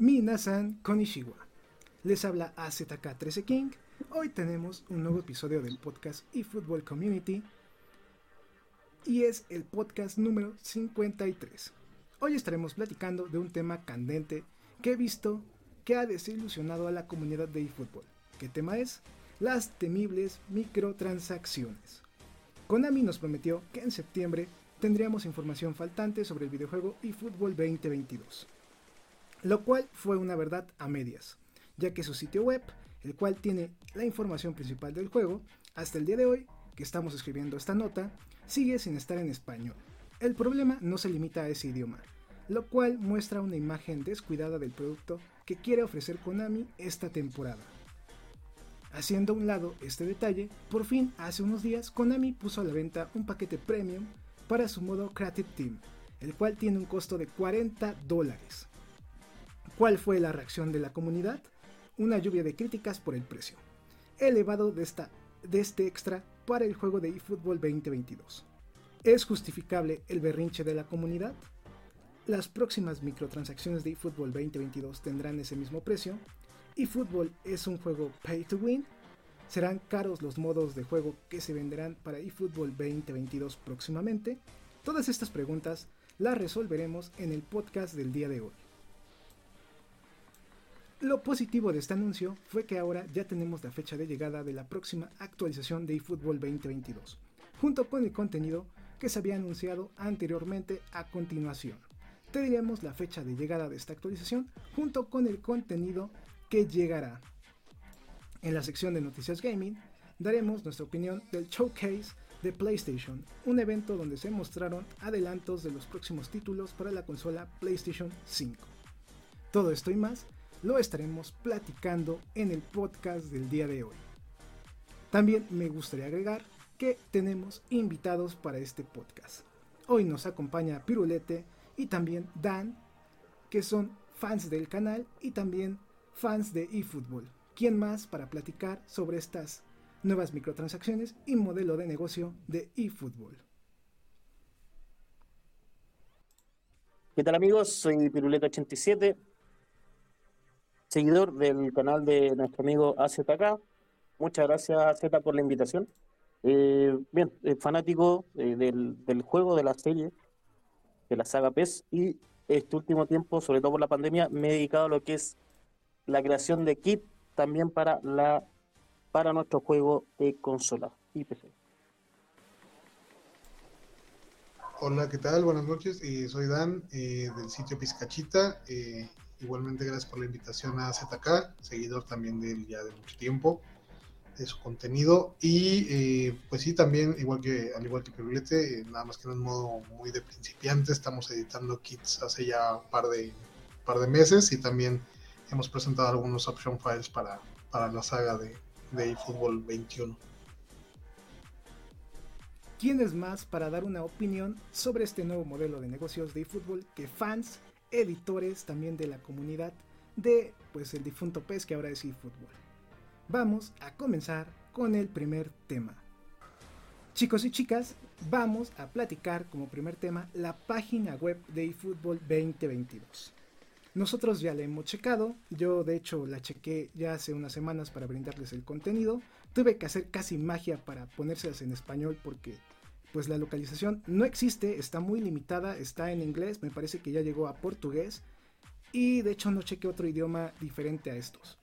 Minasan Konishiwa. Les habla AZK13 King. Hoy tenemos un nuevo episodio del podcast eFootball Community. Y es el podcast número 53. Hoy estaremos platicando de un tema candente que he visto que ha desilusionado a la comunidad de eFootball. ¿Qué tema es? Las temibles microtransacciones. Konami nos prometió que en septiembre tendríamos información faltante sobre el videojuego eFootball 2022 lo cual fue una verdad a medias, ya que su sitio web, el cual tiene la información principal del juego, hasta el día de hoy, que estamos escribiendo esta nota, sigue sin estar en español. El problema no se limita a ese idioma, lo cual muestra una imagen descuidada del producto que quiere ofrecer Konami esta temporada. Haciendo a un lado este detalle, por fin hace unos días Konami puso a la venta un paquete premium para su modo Creative Team, el cual tiene un costo de 40 dólares. ¿Cuál fue la reacción de la comunidad? Una lluvia de críticas por el precio elevado de, esta, de este extra para el juego de eFootball 2022. ¿Es justificable el berrinche de la comunidad? Las próximas microtransacciones de eFootball 2022 tendrán ese mismo precio. eFootball es un juego pay to win. ¿Serán caros los modos de juego que se venderán para eFootball 2022 próximamente? Todas estas preguntas las resolveremos en el podcast del día de hoy. Lo positivo de este anuncio fue que ahora ya tenemos la fecha de llegada de la próxima actualización de eFootball 2022, junto con el contenido que se había anunciado anteriormente a continuación. Te diremos la fecha de llegada de esta actualización junto con el contenido que llegará. En la sección de noticias gaming daremos nuestra opinión del showcase de PlayStation, un evento donde se mostraron adelantos de los próximos títulos para la consola PlayStation 5. Todo esto y más lo estaremos platicando en el podcast del día de hoy. También me gustaría agregar que tenemos invitados para este podcast. Hoy nos acompaña Pirulete y también Dan, que son fans del canal y también fans de eFootball. ¿Quién más para platicar sobre estas nuevas microtransacciones y modelo de negocio de eFootball? ¿Qué tal amigos? Soy Pirulete87, seguidor del canal de nuestro amigo AZK. Muchas gracias, Z, por la invitación. Eh, bien, eh, fanático eh, del, del, juego, de la serie, de la saga PES, y este último tiempo, sobre todo por la pandemia, me he dedicado a lo que es la creación de kit también para la para nuestro juego de consola y PC. Hola, ¿qué tal? Buenas noches. soy Dan del sitio Pizcachita. Igualmente gracias por la invitación a ZK, seguidor también de él ya de mucho tiempo, de su contenido. Y eh, pues sí, también, igual que, al igual que Pirulete, eh, nada más que en un modo muy de principiante, estamos editando kits hace ya un par de, par de meses y también hemos presentado algunos option files para, para la saga de, de eFootball 21. ¿Quién es más para dar una opinión sobre este nuevo modelo de negocios de eFootball que fans editores también de la comunidad de pues el difunto pez que ahora es eFootball. Vamos a comenzar con el primer tema. Chicos y chicas, vamos a platicar como primer tema la página web de eFootball 2022. Nosotros ya la hemos checado, yo de hecho la chequé ya hace unas semanas para brindarles el contenido. Tuve que hacer casi magia para ponérselas en español porque pues la localización no existe, está muy limitada, está en inglés, me parece que ya llegó a portugués y de hecho no cheque otro idioma diferente a estos.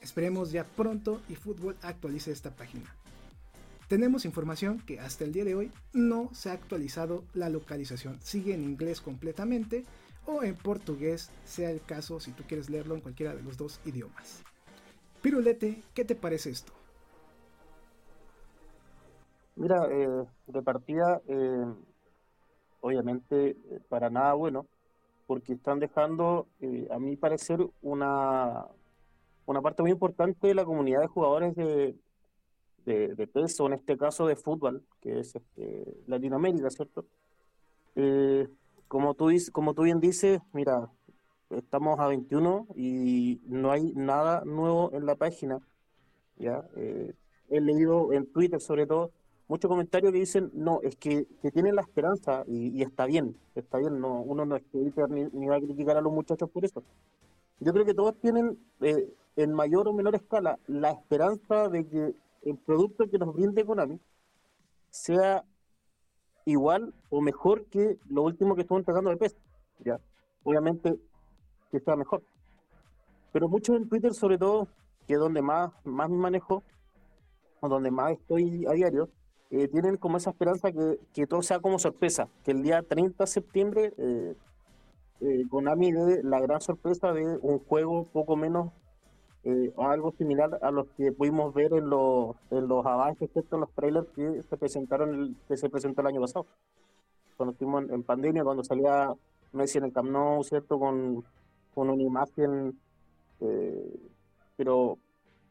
Esperemos ya pronto y Fútbol actualice esta página. Tenemos información que hasta el día de hoy no se ha actualizado la localización, sigue en inglés completamente o en portugués, sea el caso si tú quieres leerlo en cualquiera de los dos idiomas. Pirulete, ¿qué te parece esto? Mira, eh, de partida, eh, obviamente eh, para nada bueno, porque están dejando, eh, a mi parecer, una, una parte muy importante de la comunidad de jugadores de, de, peso, en este caso de fútbol, que es este, Latinoamérica, ¿cierto? Como, tú, como tú bien dices, mira, estamos a 21 y no hay nada nuevo en la página. ¿ya? He leído en Twitter sobre todo muchos comentarios que dicen, no, es que, que tienen la esperanza y, está bien, está bien, no, uno no es que ni, ni, va a criticar a los muchachos por eso. Yo creo que todos tienen, eh, en mayor o menor escala, la esperanza de que el producto que nos brinde Konami sea igual o mejor que lo último que estuvo entregando de PES. ¿ya? Obviamente que sea mejor. Pero muchos en Twitter, sobre todo, que es donde más, más me manejo, o donde más estoy a diario, eh, tienen como esa esperanza que, que, todo sea como sorpresa, que el día 30 de septiembre eh, eh, Konami dé la gran sorpresa de un juego poco menos eh, algo similar a los que pudimos ver en los, en los avances, en los trailers que se presentaron el, que se presentó el año pasado. Cuando estuvimos en, pandemia, cuando salía Messi en el Camp Nou, ¿cierto? Con, con una imagen, eh, pero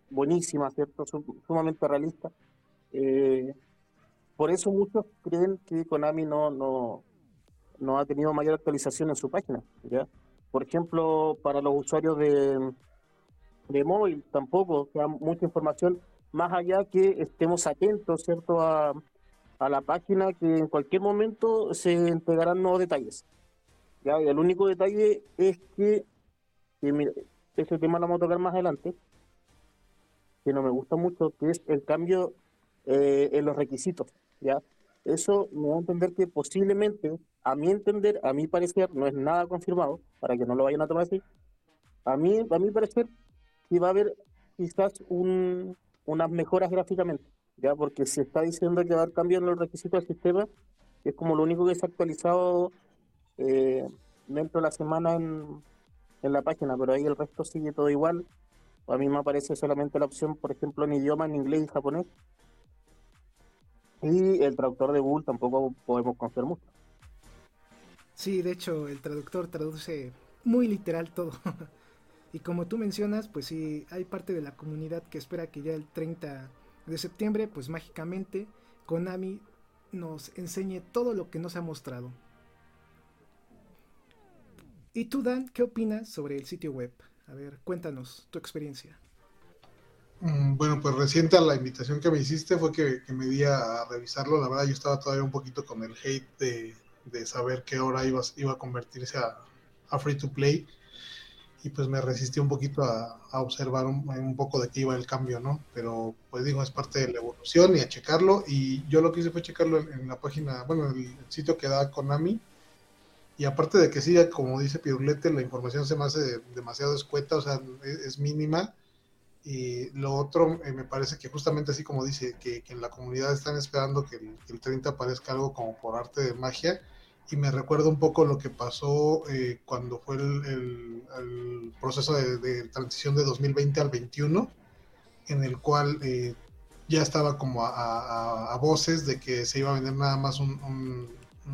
buenísima, ¿cierto? Sumamente realista. Por eso muchos creen que Konami no, no, no ha tenido mayor actualización en su página, ¿ya? Por ejemplo, para los usuarios de, de móvil tampoco, sea, mucha información, más allá que estemos atentos, ¿cierto?, a, a la página que en cualquier momento se entregarán nuevos detalles. ¿ya? Y el único detalle es que, que mira, ese tema lo vamos a tocar más adelante, que no me gusta mucho, que es el cambio eh, en los requisitos, ¿ya? Eso me va a entender que posiblemente, a mi entender, a mi parecer, no es nada confirmado, para que no lo vayan a tomar así, a mí, a mi parecer, y va a haber quizás un, unas mejoras gráficamente, ya porque se está diciendo que va a haber cambios en los requisitos del sistema, es como lo único que se ha actualizado eh, dentro de la semana en, en la página, pero ahí el resto sigue todo igual. A mí me aparece solamente la opción, por ejemplo, en idioma, en inglés y japonés. Y el traductor de Google tampoco podemos confiar mucho. Sí, de hecho, el traductor traduce muy literal todo. Y como tú mencionas, pues sí, hay parte de la comunidad que espera que ya el 30 de septiembre, pues mágicamente, Konami nos enseñe todo lo que nos ha mostrado. ¿Y tú, Dan, qué opinas sobre el sitio web? A ver, cuéntanos tu experiencia. Mm, bueno, pues reciente la invitación que me hiciste fue que, me di a revisarlo. La verdad, yo estaba todavía un poquito con el hate de, saber qué hora iba, iba a convertirse a free to play y pues me resistí un poquito a, observar un, poco de qué iba el cambio, ¿no? Pero pues digo, es parte de la evolución y a checarlo y yo lo que hice fue checarlo en, la página, bueno, en el sitio que da Konami y aparte de que sí, como dice Pirulete, la información se me hace demasiado escueta, o sea, es, mínima y lo otro eh, me parece que justamente así como dice, que, en la comunidad están esperando que el, que el 30 aparezca algo como por arte de magia y me recuerda un poco lo que pasó eh, cuando fue el, proceso de, transición de 2020 al 21, en el cual eh, ya estaba como a, voces de que se iba a vender nada más un,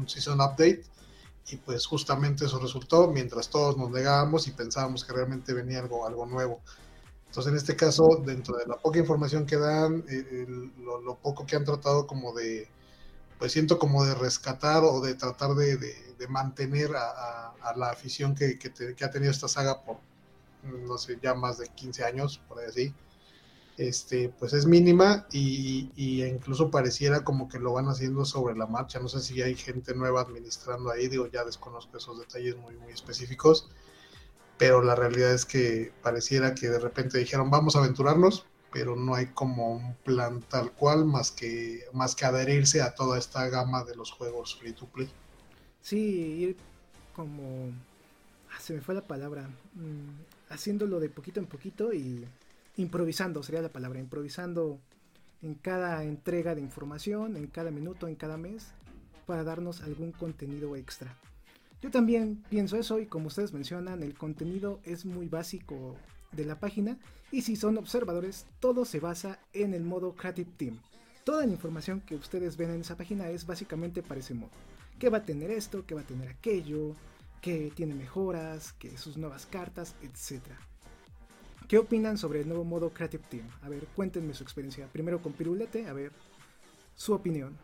season update y pues justamente eso resultó mientras todos nos negábamos y pensábamos que realmente venía algo, algo nuevo. Entonces, en este caso, dentro de la poca información que dan, eh, lo, poco que han tratado como de, pues siento como de rescatar o de tratar de, mantener a, la afición que, ha tenido esta saga por, no sé, ya más de 15 años, por así, este, pues es mínima y, incluso pareciera como que lo van haciendo sobre la marcha. No sé si hay gente nueva administrando ahí, digo, ya desconozco esos detalles muy específicos, pero la realidad es que pareciera que de repente dijeron, vamos a aventurarnos, pero no hay como un plan tal cual más que, más que adherirse a toda esta gama de los juegos free to play. Sí, ir como... Ah, se me fue la palabra. Mm, haciéndolo de poquito en poquito y improvisando, sería la palabra, improvisando en cada entrega de información, en cada minuto, en cada mes, para darnos algún contenido extra. Yo también pienso eso y como ustedes mencionan, el contenido es muy básico de la página y si son observadores, todo se basa en el modo Creative Team. Toda la información que ustedes ven en esa página es básicamente para ese modo. que va a tener esto, que va a tener aquello, que tiene mejoras, que sus nuevas cartas, etc. ¿Qué opinan sobre el nuevo modo Creative Team? A ver, cuéntenme su experiencia. Primero con Pirulete, a ver, su opinión.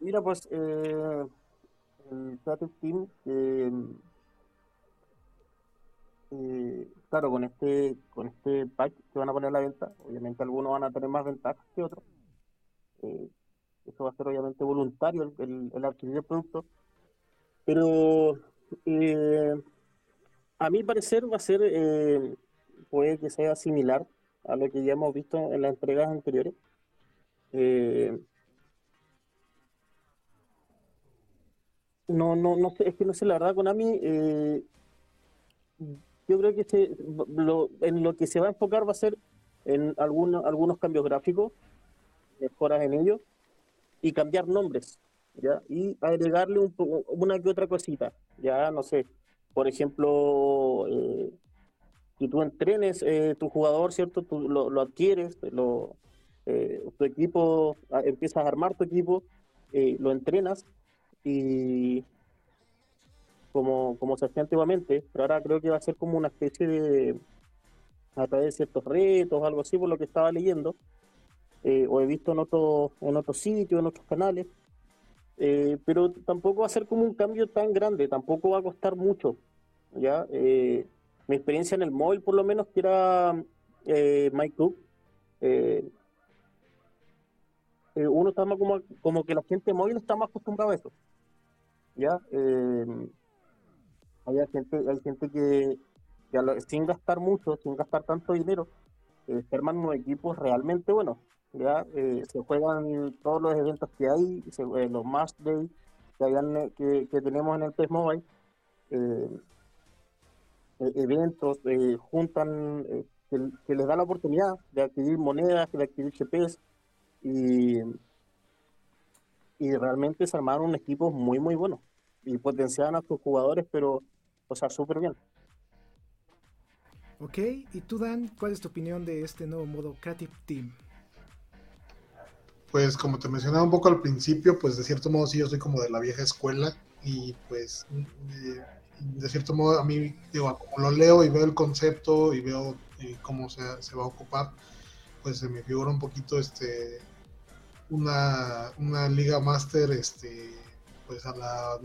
Mira, pues eh, el Creative Team, eh, eh, claro, con este con este pack que van a poner a la venta, obviamente algunos van a tener más ventajas que otros. eso va a ser obviamente voluntario el, el, adquirir el producto. Pero a mi parecer va a ser, puede que sea similar a lo que ya hemos visto en las entregas anteriores. No, no, no sé, es que no sé, la verdad, Konami, eh, yo creo que se, lo, en lo que se va a enfocar va a ser en algunos, algunos cambios gráficos, mejoras en ellos, y cambiar nombres, ¿ya? Y agregarle un, una que otra cosita, ya, no sé, por ejemplo, eh, tú entrenes eh, tu jugador, ¿cierto? Tú lo, lo adquieres, lo, eh, tu equipo, empiezas a armar tu equipo, eh, lo entrenas y como, como se hacía antiguamente, pero ahora creo que va a ser como una especie de, a través de ciertos retos, algo así, por lo que estaba leyendo, eh, o he visto en otros en otros sitios, en otros canales, pero tampoco va a ser como un cambio tan grande, tampoco va a costar mucho, ¿ya? mi experiencia en el móvil, por lo menos, que era eh, uno está más como, como que la gente móvil está más acostumbrada a eso. ¿Ya? Eh, hay gente, hay gente que, sin gastar mucho, sin gastar tanto dinero, eh, se arman unos equipos realmente buenos. ¿ya? Eh, se juegan todos los eventos que hay, los match day que, que, tenemos en el PES Mobile, e-, eventos, juntan, que, que, les da la oportunidad de adquirir monedas, de adquirir GPs, y, y realmente se armaron un equipo muy, muy bueno y potenciaban a sus jugadores, pero, o sea, súper bien. Ok, y tú Dan, ¿cuál es tu opinión de este nuevo modo Creative Team? Pues como te mencionaba un poco al principio, pues de cierto modo sí yo soy como de la vieja escuela y pues de, cierto modo a mí, digo, como lo leo y veo el concepto y veo eh, cómo se, se, va a ocupar, pues se me figura un poquito este una, una liga master este pues a la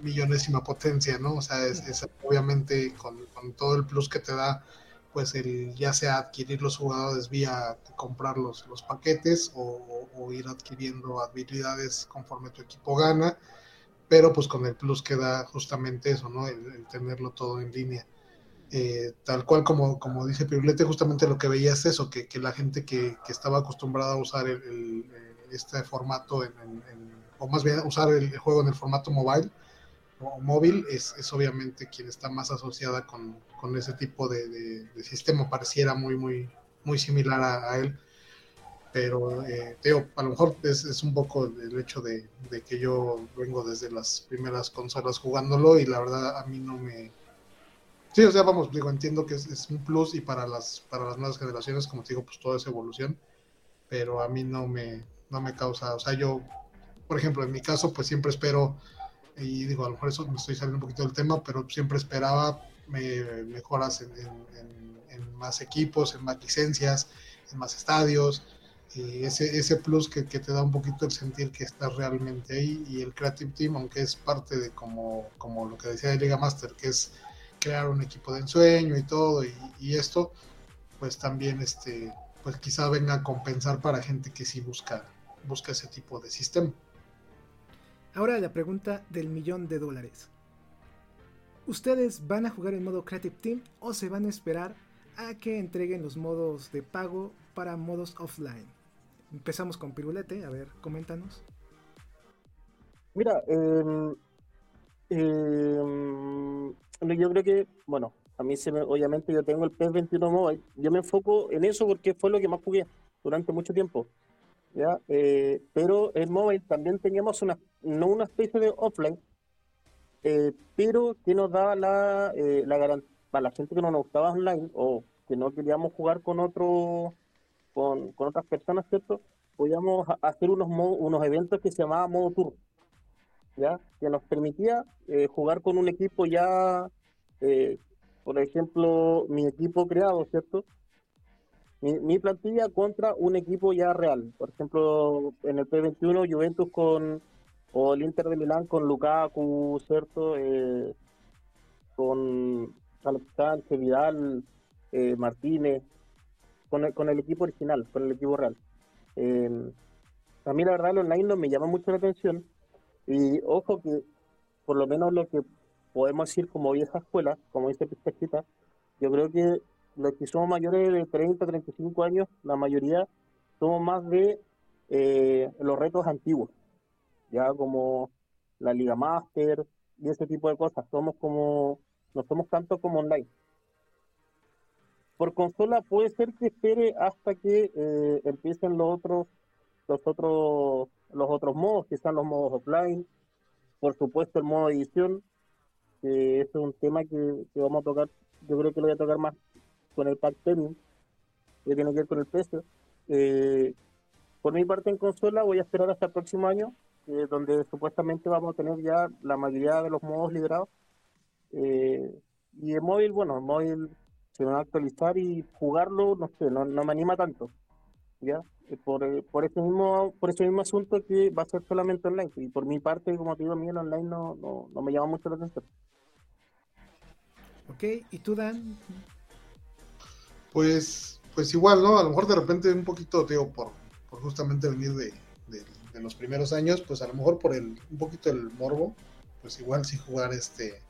millonésima potencia, ¿no? O sea, es, obviamente con, todo el plus que te da, pues el ya sea adquirir los jugadores vía comprar los, los paquetes o, ir adquiriendo habilidades conforme tu equipo gana, pero pues con el plus que da justamente eso, ¿no? El, tenerlo todo en línea. Eh, tal cual como, como dice Pirulete, justamente lo que veía es eso, que, que la gente que, que, estaba acostumbrada a usar el este formato, en, o más bien usar el juego en el formato mobile o móvil, es, es obviamente quien está más asociada con, con ese tipo de, sistema, pareciera muy, muy, muy similar a, él. Pero, eh, a lo mejor es, es, un poco el hecho de, que yo vengo desde las primeras consolas jugándolo y la verdad a mí no me... Sí, o sea, vamos, digo, entiendo que es, un plus y para las, para las nuevas generaciones, como te digo, pues todo es evolución, pero a mí no me, no me causa, o sea, yo, por ejemplo, en mi caso, pues siempre espero, y digo, a lo mejor eso me estoy saliendo un poquito del tema, pero siempre esperaba mejoras en, más equipos, en más licencias, en más estadios, y ese, ese plus que, te da un poquito el sentir que estás realmente ahí, y el Creative Team, aunque es parte de como, como lo que decía de Liga Master, que es crear un equipo de ensueño y todo, y, y esto, pues también este pues quizá venga a compensar para gente que sí busca busca ese tipo de sistema. Ahora la pregunta del millón de dólares. ¿Ustedes van a jugar en modo Creative Team o se van a esperar a que entreguen los modos de pago para modos offline? Empezamos con Pirulete, a ver, coméntanos. Mira, em, em, yo creo que, bueno, a mí se me, obviamente yo tengo el PES 21 Mobile, yo me enfoco en eso porque fue lo que más jugué durante mucho tiempo. ¿Ya? Eh, pero en mobile también teníamos una, no una especie de offline, eh, pero que nos daba la, eh, la garantía para la gente que no nos gustaba online o que no queríamos jugar con otro con, con otras personas, ¿cierto? podíamos hacer unos, unos eventos que se llamaba modo tour, ¿ya? que nos permitía eh, jugar con un equipo ya, eh, por ejemplo, mi equipo creado, ¿cierto? Mi, plantilla contra un equipo ya real. Por ejemplo, en el P21 Juventus con, o el Inter de Milán con Lukaku, ¿cierto? Eh, con Alexandre Vidal, Martínez, con el, con el equipo original, con el equipo real. Eh, a mí la verdad el online no me llama mucho la atención y ojo que por lo menos lo que podemos decir como vieja escuela, como dice Pistachita, yo creo que los que somos mayores de 30, 35 años, la mayoría somos más de eh, los retos antiguos, ya como la Liga Master y ese tipo de cosas. Somos como, no somos tanto como online. Por consola puede ser que espere hasta que eh, empiecen los otros los otros los otros modos que sean los modos offline. Por supuesto el modo edición que es un tema que, vamos a tocar. Yo creo que lo voy a tocar más con el pack premium que tiene que ver con el precio eh, por mi parte en consola voy a esperar hasta el próximo año eh, donde supuestamente vamos a tener ya la mayoría de los modos liberados y en móvil bueno en móvil se van a actualizar y jugarlo, no sé, no, me anima tanto. ¿Ya? Eh, por, eh, por, ese mismo, por ese mismo asunto que va a ser solamente online. Y por mi parte, como te digo, a mí el online no, no, no me llama mucho la atención. Ok, ¿y tú, Dan? Pues, pues igual, ¿no? A lo mejor de repente un poquito, digo, por, por justamente venir de, los primeros años, pues a lo mejor por el, un poquito el morbo, pues igual sí jugar este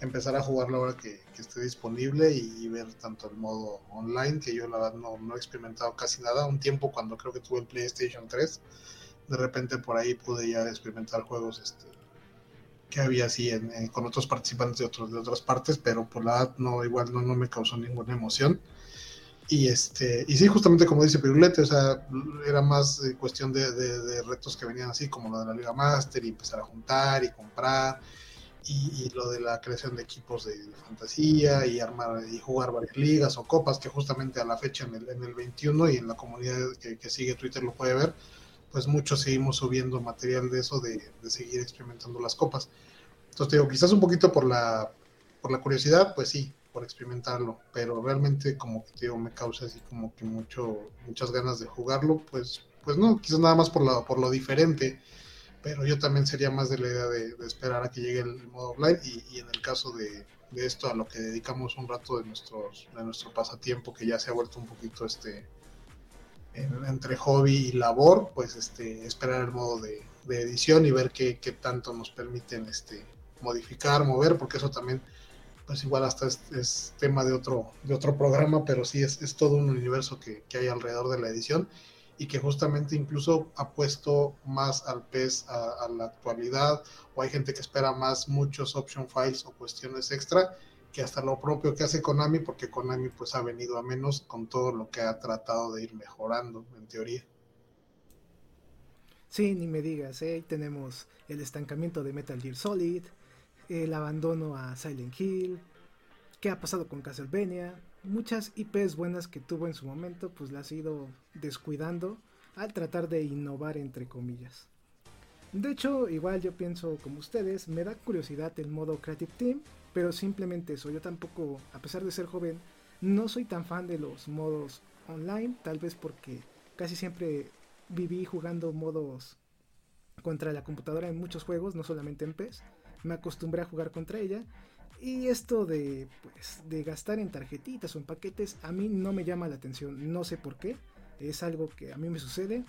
empezar a jugarlo ahora que, esté disponible y, ver tanto el modo online, que yo la verdad no, no, he experimentado casi nada. Un tiempo cuando creo que tuve el PlayStation 3, de repente por ahí pude ya experimentar juegos este, que había así con otros participantes de, otros, de otras partes, pero por la edad no, igual no, no me causó ninguna emoción. Y este, y sí, justamente como dice Pirulete, o sea, era más cuestión de, de, retos que venían así, como lo de la Liga Master, y empezar a juntar y comprar y, lo de la creación de equipos de, fantasía y armar y jugar varias ligas o copas que justamente a la fecha en el, en el 21 y en la comunidad que, sigue Twitter lo puede ver pues muchos seguimos subiendo material de eso de, seguir experimentando las copas. Entonces digo quizás un poquito por la por la curiosidad pues sí por experimentarlo pero realmente como que digo me causa así como que mucho muchas ganas de jugarlo pues pues no quizás nada más por lo por lo diferente pero yo también sería más de la idea de, esperar a que llegue el modo offline y, en el caso de, esto a lo que dedicamos un rato de nuestros de nuestro pasatiempo que ya se ha vuelto un poquito este entre hobby y labor pues este esperar el modo de, edición y ver qué, tanto nos permiten este modificar mover porque eso también pues igual hasta es, tema de otro de otro programa pero sí es, es todo un universo que, que hay alrededor de la edición y que justamente incluso ha puesto más al pez a, la actualidad o hay gente que espera más muchos option files o cuestiones extra que hasta lo propio que hace Konami porque Konami pues ha venido a menos con todo lo que ha tratado de ir mejorando en teoría. Sí, ni me digas, ¿eh? tenemos el estancamiento de Metal Gear Solid, el abandono a Silent Hill, qué ha pasado con Castlevania, muchas IPs buenas que tuvo en su momento, pues las ha ido descuidando al tratar de innovar entre comillas. De hecho, igual yo pienso como ustedes, me da curiosidad el modo Creative Team, pero simplemente eso, yo tampoco, a pesar de ser joven, no soy tan fan de los modos online, tal vez porque casi siempre viví jugando modos contra la computadora en muchos juegos, no solamente en PES. Me acostumbré a jugar contra ella y esto de, pues, de gastar en tarjetitas o en paquetes a mí no me llama la atención, no sé por qué, es algo que a mí me sucede.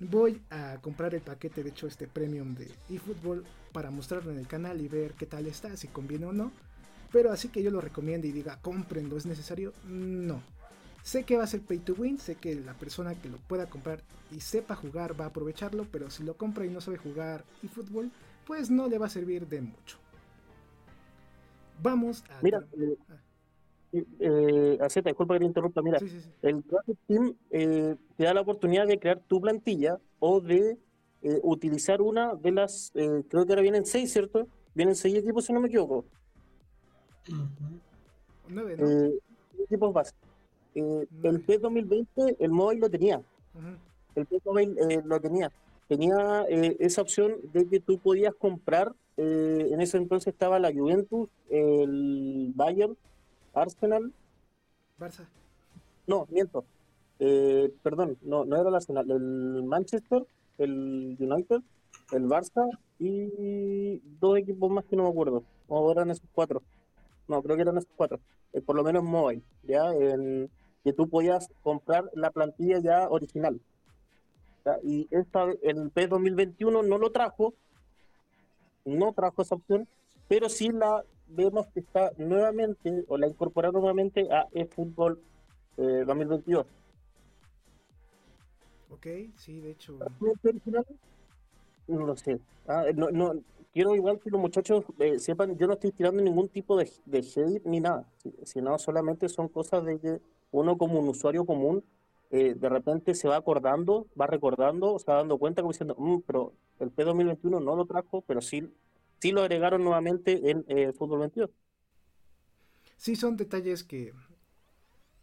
Voy a comprar el paquete, de hecho este premium de eFootball para mostrarlo en el canal y ver qué tal está, si conviene o no. Pero así que yo lo recomiendo y diga, comprenlo, es necesario, no. Sé que va a ser pay to win, sé que la persona que lo pueda comprar y sepa jugar va a aprovecharlo, pero si lo compra y no sabe jugar eFootball, pues no le va a servir de mucho. Vamos a... Mira, eh, eh, disculpa que te interrumpa, mira, el Graphic Team eh, te da la oportunidad de crear tu plantilla o de eh, utilizar una de las, eh, creo que ahora vienen seis, ¿cierto? Vienen seis equipos, si no me equivoco. Nueve, equipos básicos. El P2020, el móvil lo tenía. el PES Mobile eh, lo tenía. Tenía eh, esa opción de que tú podías comprar, eh, en ese entonces estaba la Juventus, el Bayern, Arsenal. Barça. No, miento. Eh, perdón, no, no era el Arsenal, el Manchester, el United, el Barça y dos equipos más que no me acuerdo. O eran esos cuatro. No, creo que eran esos cuatro. Eh, por lo menos mobile, ¿ya? En, que tú podías comprar la plantilla ya original. Y esta, el P 2021 no lo trajo, no trajo esa opción, pero sí la vemos que está nuevamente, o la incorporaron nuevamente a eFootball eh, 2022. Ok, sí, de hecho. No lo sé. Ah, no, no, quiero igual que los muchachos eh, sepan, yo no estoy tirando ningún tipo de, de hate ni nada, si- sino solamente son cosas de que uno como un usuario común eh, de repente se va acordando, va recordando, se va dando cuenta como diciendo, "Mm, pero el P2021 no lo trajo, pero sí, sí lo agregaron nuevamente en eh, Fútbol 22. Sí, son detalles que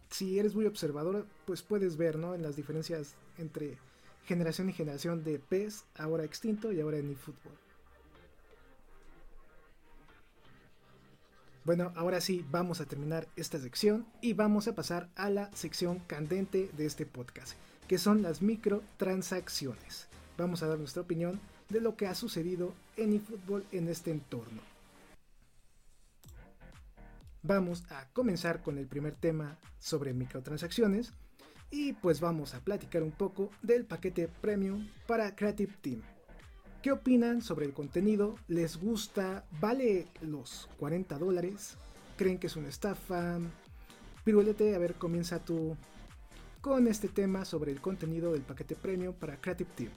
si eres muy observador, pues puedes ver, ¿no? En las diferencias entre generación y generación de PES, ahora extinto y ahora en eFootball. Bueno, ahora sí, vamos a terminar esta sección y vamos a pasar a la sección candente de este podcast, que son las microtransacciones. Vamos a dar nuestra opinión de lo que ha sucedido en eFootball en este entorno. Vamos a comenzar con el primer tema sobre microtransacciones y pues vamos a platicar un poco del paquete premium para Creative Team. ¿Qué opinan sobre el contenido? ¿Les gusta? ¿Vale los 40 dólares? ¿Creen que es una estafa? Pirulete, a ver, comienza tú con este tema sobre el contenido del paquete premium para Creative Team.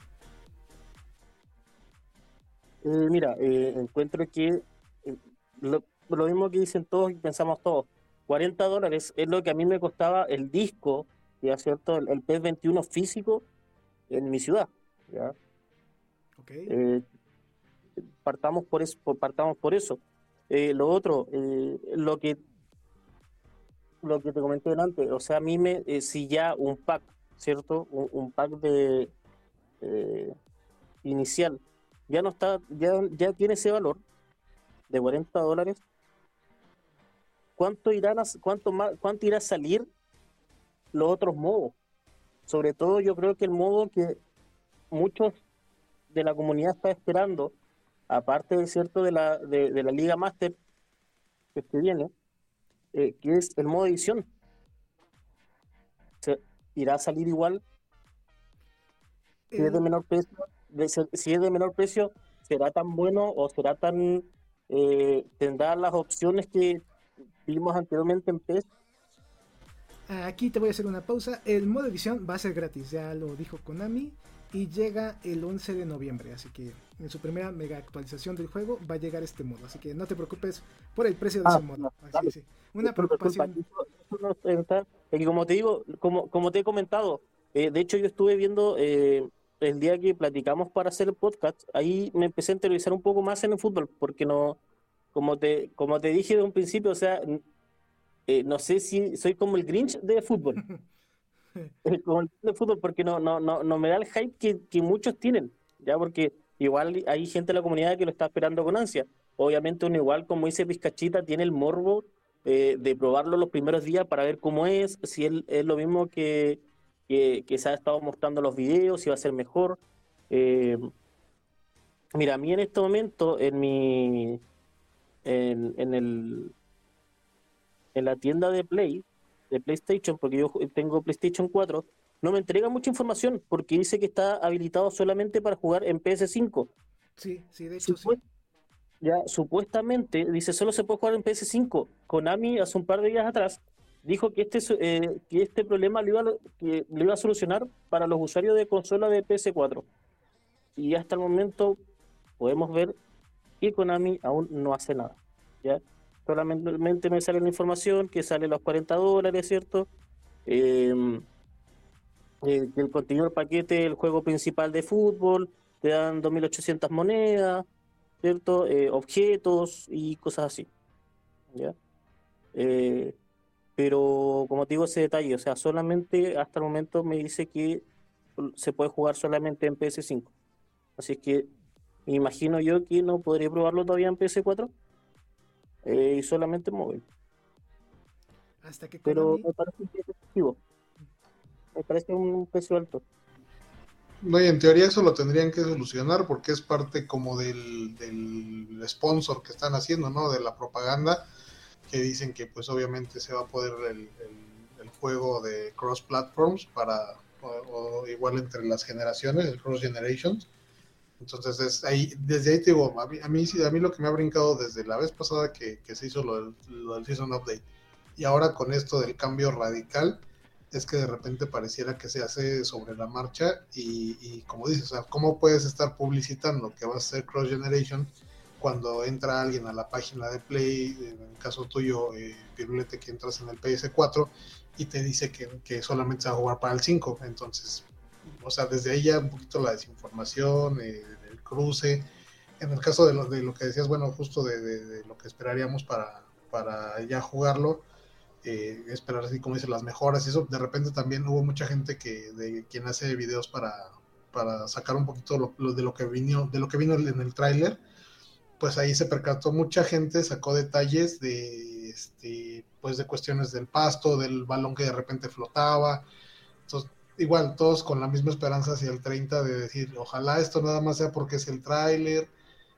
Eh, mira, eh, encuentro que eh, lo, mismo que dicen todos y pensamos todos, 40 dólares es lo que a mí me costaba el disco, ¿ya cierto? El, el PS21 físico en mi ciudad, ¿ya? Eh, partamos por eso, partamos por eso. Lo otro, eh, lo que lo que te comenté delante, o sea, a mí me, eh, si ya un pack, ¿cierto? Un, pack de inicial ya no está, ya, ya tiene ese valor de 40 dólares. ¿Cuánto irán a, cuánto más, cuánto irá a salir los otros modos? Sobre todo yo creo que el modo que muchos de la comunidad está esperando, aparte de cierto de la, de, de la Liga Master que se viene, eh, que es el modo edición. Se, ¿Irá a salir igual? Si es de El- menor precio, de si es de menor precio, ¿será tan bueno o será tan eh, tendrá las opciones que vimos anteriormente en PES? Aquí te voy a hacer una pausa. El modo edición va a ser gratis, ya lo dijo Konami. Y llega el 11 de noviembre. Así que en su primera mega actualización del juego va a llegar este modo. Así que no te preocupes por el precio de Ah, ese modo. no, Así, sí. Una preocupación. como te digo, como, como te he comentado, eh, de hecho yo estuve viendo eh, el día que platicamos para hacer el podcast, ahí me empecé a interiorizar un poco más en el fútbol, porque no, como te, como te dije de un principio, o sea, eh, no sé si soy como el Grinch de fútbol, como el de fútbol, porque no, no, no, no me da el hype que, que muchos tienen, ya porque igual hay gente de la comunidad que lo está esperando con ansia. Obviamente uno igual, como dice Pizcachita, tiene el morbo eh, de probarlo los primeros días para ver cómo es, si él, es lo mismo que, que, que se ha estado mostrando los videos, si va a ser mejor. Eh, mira, a mí en este momento, en mi en, en el en la tienda de Play, de PlayStation, porque yo tengo PlayStation 4, no me entrega mucha información porque dice que está habilitado solamente para jugar en PS5. Sí, sí, de hecho sí. Ya, supuestamente, dice, solo se puede jugar en PS5. Konami, hace un par de días atrás, dijo que este, eh, que este problema lo iba, a- que lo iba a solucionar para los usuarios de consola de PS4. Y hasta el momento podemos ver que Konami aún no hace nada. ¿ya? Solamente me sale la información que sale los 40 dólares, ¿cierto? Eh, eh, el contenido del paquete, el juego principal de fútbol, te dan 2.800 monedas, ¿cierto? Eh, objetos y cosas así. ¿ya? Eh, pero como te digo, ese detalle, o sea, solamente hasta el momento me dice que se puede jugar solamente en PS5. Así que imagino yo que no podría probarlo todavía en PS4 eh, y solamente en móvil. Hasta que Pero Konami- me parece un precio excesivo. Me parece un precio alto. No, y en teoría eso lo tendrían que solucionar porque es parte como del, del sponsor que están haciendo, ¿no? De la propaganda que dicen que pues obviamente se va a poder el, el- el juego de cross platforms para o, o igual entre las generaciones, el cross generations. Entonces es ahí, desde ahí te digo, a mí, a mí, a mí lo que me ha brincado desde la vez pasada que, que se hizo lo del, lo del Season Update y ahora con esto del cambio radical, es que de repente pareciera que se hace sobre la marcha y, y como dices, o sea, ¿cómo puedes estar publicitando que va a ser Cross Generation cuando entra alguien a la página de Play, en el caso tuyo, eh, que entras en el PS4 y te dice que, que solamente se va a jugar para el 5? Entonces, o sea, desde ahí ya un poquito la desinformación, eh, el cruce. En el caso de lo, de lo que decías, bueno, justo de, de- lo que esperaríamos para, para ya jugarlo, eh, esperar así como dice las mejoras y eso de repente también hubo mucha gente que de quien hace videos para, para sacar un poquito de lo que vino de lo que vino en el tráiler pues ahí se percató mucha gente sacó detalles de este pues de cuestiones del pasto del balón que de repente flotaba entonces igual todos con la misma esperanza hacia el 30 de decir ojalá esto nada más sea porque es el tráiler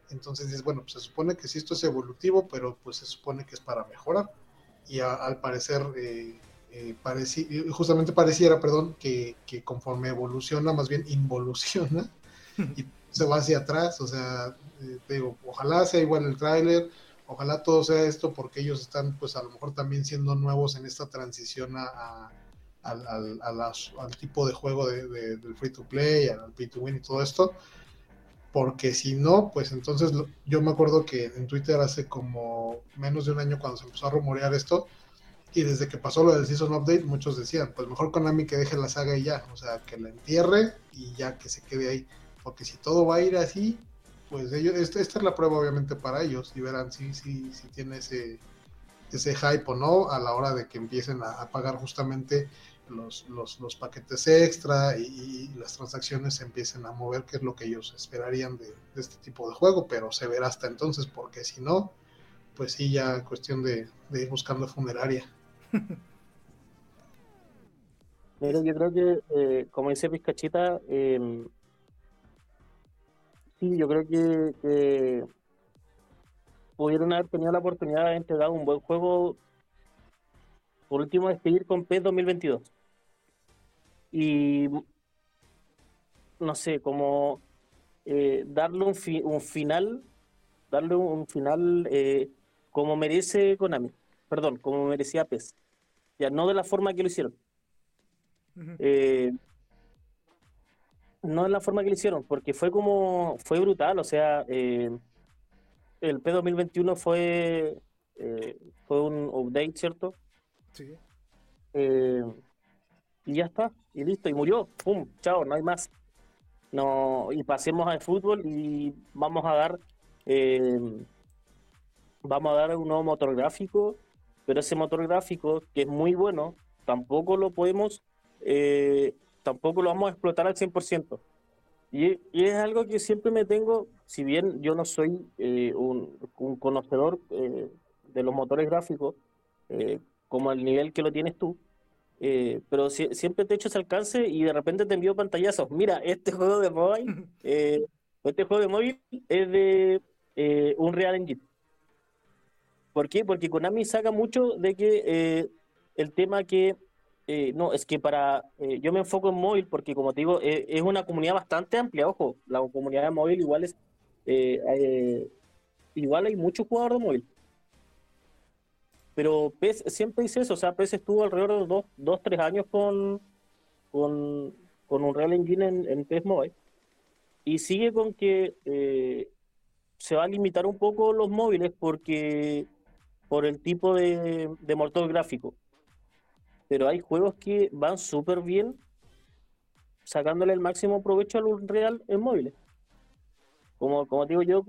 entonces dices bueno pues se supone que sí esto es evolutivo pero pues se supone que es para mejorar y a- al parecer eh, eh, pareci- eh, justamente pareciera, perdón, que, que conforme evoluciona, más bien involuciona y se va hacia atrás, o sea, eh, te digo, ojalá sea igual el tráiler, ojalá todo sea esto porque ellos están pues a lo mejor también siendo nuevos en esta transición a, a- al, al- a las- al tipo de juego de- de- del free to play, al pay to win y todo esto, porque si no, pues entonces lo- yo me acuerdo que en Twitter hace como menos de un año cuando se empezó a rumorear esto, y desde que pasó lo del Season Update, muchos decían, pues mejor Konami que deje la saga y ya, o sea, que la entierre y ya que se quede ahí, porque si todo va a ir así, pues ellos, esta, esta es la prueba obviamente para ellos, y verán si, si, si tiene ese, ese hype o no a la hora de que empiecen a, a pagar justamente los, los, paquetes extra y, las transacciones se empiecen a mover, que es lo que ellos esperarían de, este tipo de juego, pero se verá hasta entonces, porque si no, pues sí, ya cuestión de, ir buscando funeraria. Yo creo que, eh, como dice Pizcachita, eh, sí, yo creo que, que pudieron haber tenido la oportunidad de entregar un buen juego, por último, despedir con PES 2022. Y, no sé, como eh, darle un, fi- un final, darle un final eh, como merece Konami, perdón, como merecía PES. Ya no de la forma que lo hicieron. Eh, no de la forma que lo hicieron, porque fue como, fue brutal, o sea, el P 2021 fue, fue un update, ¿cierto? Sí. Eh, y ya está, y listo, y murió, pum, chao, no hay más. No, y pasemos al fútbol y vamos a dar, eh, vamos a dar un nuevo motor gráfico, pero ese motor gráfico, que es muy bueno, tampoco lo podemos, eh, tampoco lo vamos a explotar al 100%. Y, y es algo que siempre me tengo, si bien yo no soy eh, un, un conocedor eh, de los motores gráficos, eh, como al nivel que lo tienes tú, eh, pero si- siempre te echo ese alcance y de repente te envío pantallazos. Mira, este juego de móvil, eh, este juego de móvil es de eh, un Real Engine. ¿Por qué? Porque Konami saca mucho de que eh, el tema que eh, no, es que para eh, yo me enfoco en móvil porque como te digo, eh, es una comunidad bastante amplia, ojo, la comunidad de móvil igual es eh, igual hay muchos jugadores de móvil. Pero PES siempre dice eso, o sea, PES estuvo alrededor de dos, dos tres años con, con, con un Real Engine en, en PES Mobile. Y sigue con que eh, se va a limitar un poco los móviles porque por el tipo de, de motor gráfico. Pero hay juegos que van súper bien sacándole el máximo provecho al Unreal en móviles. Como, como digo yo,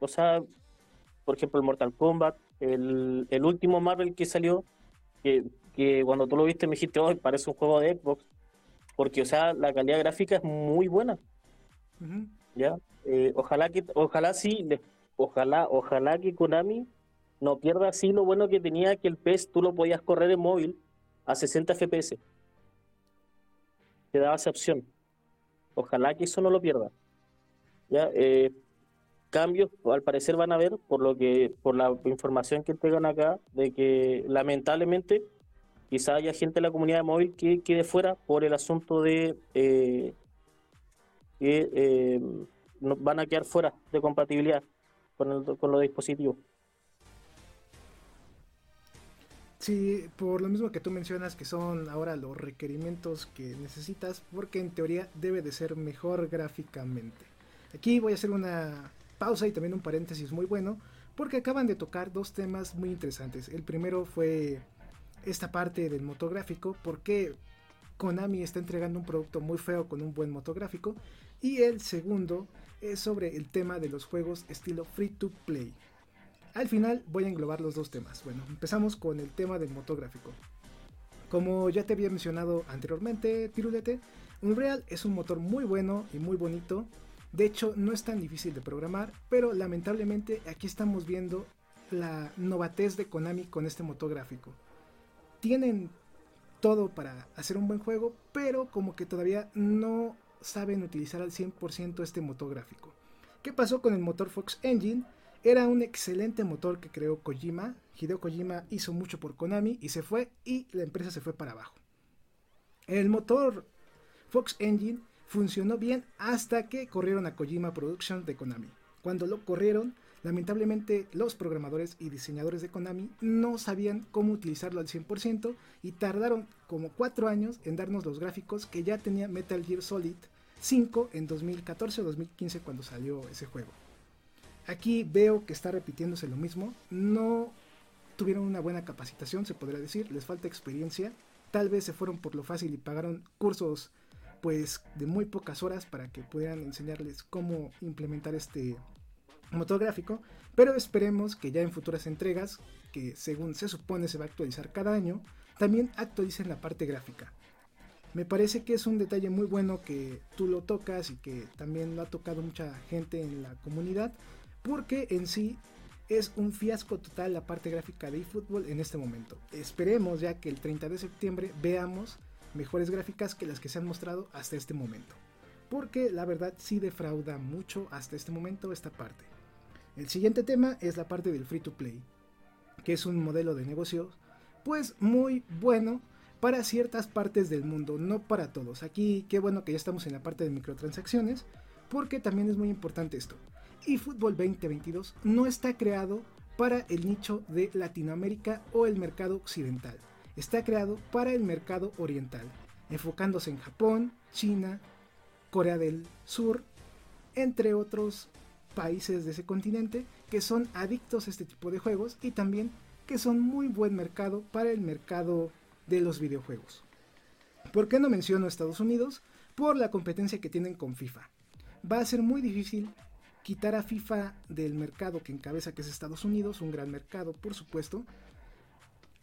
o sea, por ejemplo, el Mortal Kombat, el, el último Marvel que salió, que, que cuando tú lo viste me dijiste, hoy parece un juego de Xbox. porque, o sea, la calidad gráfica es muy buena. ¿Ya? Eh, ojalá que, ojalá sí, ojalá, ojalá que Konami no pierda así lo bueno que tenía que el PES tú lo podías correr en móvil a 60 FPS. Te daba esa opción. Ojalá que eso no lo pierda. ¿Ya? Eh, cambios al parecer van a haber por lo que por la información que tengan acá de que lamentablemente quizá haya gente de la comunidad móvil que quede fuera por el asunto de eh, que eh, van a quedar fuera de compatibilidad con, con los dispositivos. Sí, por lo mismo que tú mencionas que son ahora los requerimientos que necesitas, porque en teoría debe de ser mejor gráficamente. Aquí voy a hacer una pausa y también un paréntesis muy bueno, porque acaban de tocar dos temas muy interesantes. El primero fue esta parte del motográfico, porque Konami está entregando un producto muy feo con un buen motográfico. Y el segundo es sobre el tema de los juegos estilo free to play. Al final voy a englobar los dos temas. Bueno, empezamos con el tema del motográfico. Como ya te había mencionado anteriormente, Pirulete, Unreal es un motor muy bueno y muy bonito. De hecho, no es tan difícil de programar, pero lamentablemente aquí estamos viendo la novatez de Konami con este motográfico. Tienen todo para hacer un buen juego, pero como que todavía no saben utilizar al 100% este motográfico. ¿Qué pasó con el motor Fox Engine? Era un excelente motor que creó Kojima. Hideo Kojima hizo mucho por Konami y se fue y la empresa se fue para abajo. El motor Fox Engine funcionó bien hasta que corrieron a Kojima Productions de Konami. Cuando lo corrieron, lamentablemente los programadores y diseñadores de Konami no sabían cómo utilizarlo al 100% y tardaron como 4 años en darnos los gráficos que ya tenía Metal Gear Solid 5 en 2014 o 2015 cuando salió ese juego. Aquí veo que está repitiéndose lo mismo. No tuvieron una buena capacitación, se podría decir. Les falta experiencia. Tal vez se fueron por lo fácil y pagaron cursos pues de muy pocas horas para que pudieran enseñarles cómo implementar este motor gráfico. Pero esperemos que ya en futuras entregas, que según se supone se va a actualizar cada año, también actualicen la parte gráfica. Me parece que es un detalle muy bueno que tú lo tocas y que también lo ha tocado mucha gente en la comunidad porque en sí es un fiasco total la parte gráfica de eFootball en este momento. Esperemos ya que el 30 de septiembre veamos mejores gráficas que las que se han mostrado hasta este momento. Porque la verdad sí defrauda mucho hasta este momento esta parte. El siguiente tema es la parte del free to play, que es un modelo de negocio pues muy bueno para ciertas partes del mundo, no para todos. Aquí qué bueno que ya estamos en la parte de microtransacciones, porque también es muy importante esto y Fútbol 2022 no está creado para el nicho de Latinoamérica o el mercado occidental. Está creado para el mercado oriental, enfocándose en Japón, China, Corea del Sur, entre otros países de ese continente que son adictos a este tipo de juegos y también que son muy buen mercado para el mercado de los videojuegos. ¿Por qué no menciono Estados Unidos? Por la competencia que tienen con FIFA. Va a ser muy difícil quitar a FIFA del mercado que encabeza, que es Estados Unidos, un gran mercado, por supuesto.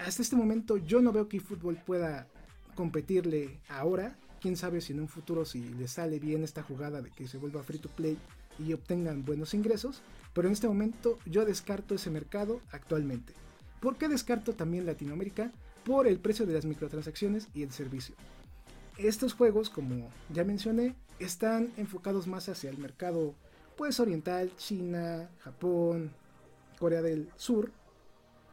Hasta este momento yo no veo que eFootball pueda competirle ahora. Quién sabe si en un futuro si le sale bien esta jugada de que se vuelva free to play y obtengan buenos ingresos. Pero en este momento yo descarto ese mercado actualmente. ¿Por qué descarto también Latinoamérica? Por el precio de las microtransacciones y el servicio. Estos juegos, como ya mencioné, están enfocados más hacia el mercado pues oriental, China, Japón, Corea del Sur,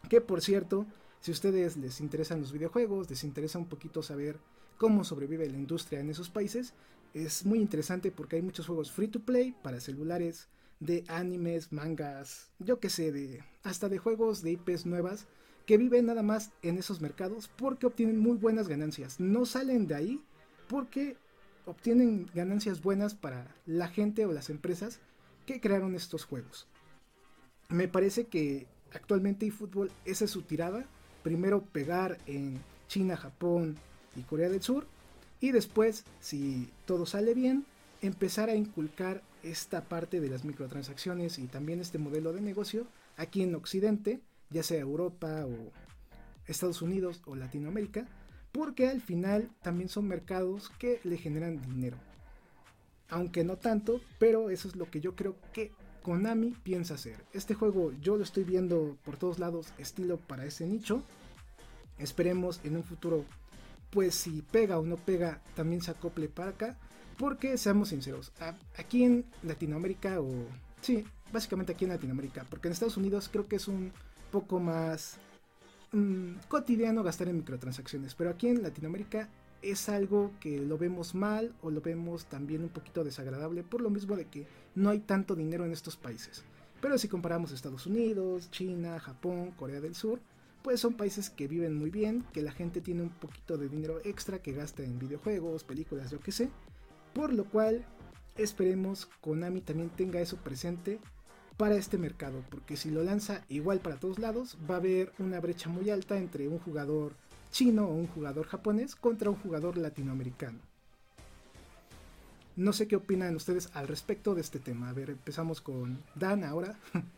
que por cierto, si a ustedes les interesan los videojuegos, les interesa un poquito saber cómo sobrevive la industria en esos países, es muy interesante porque hay muchos juegos free to play para celulares, de animes, mangas, yo que sé, de hasta de juegos de IPs nuevas que viven nada más en esos mercados porque obtienen muy buenas ganancias. No salen de ahí porque obtienen ganancias buenas para la gente o las empresas que crearon estos juegos. Me parece que actualmente eFootball esa es su tirada. Primero pegar en China, Japón y Corea del Sur. Y después, si todo sale bien, empezar a inculcar esta parte de las microtransacciones y también este modelo de negocio aquí en Occidente, ya sea Europa o Estados Unidos o Latinoamérica, porque al final también son mercados que le generan dinero. Aunque no tanto, pero eso es lo que yo creo que Konami piensa hacer. Este juego yo lo estoy viendo por todos lados estilo para ese nicho. Esperemos en un futuro, pues si pega o no pega, también se acople para acá. Porque seamos sinceros, aquí en Latinoamérica o... Sí, básicamente aquí en Latinoamérica. Porque en Estados Unidos creo que es un poco más mm, cotidiano gastar en microtransacciones. Pero aquí en Latinoamérica es algo que lo vemos mal o lo vemos también un poquito desagradable por lo mismo de que no hay tanto dinero en estos países. Pero si comparamos Estados Unidos, China, Japón, Corea del Sur, pues son países que viven muy bien, que la gente tiene un poquito de dinero extra que gasta en videojuegos, películas, yo que sé. Por lo cual esperemos Konami también tenga eso presente para este mercado, porque si lo lanza igual para todos lados, va a haber una brecha muy alta entre un jugador chino o un jugador japonés contra un jugador latinoamericano. No sé qué opinan ustedes al respecto de este tema. A ver, empezamos con Dan ahora.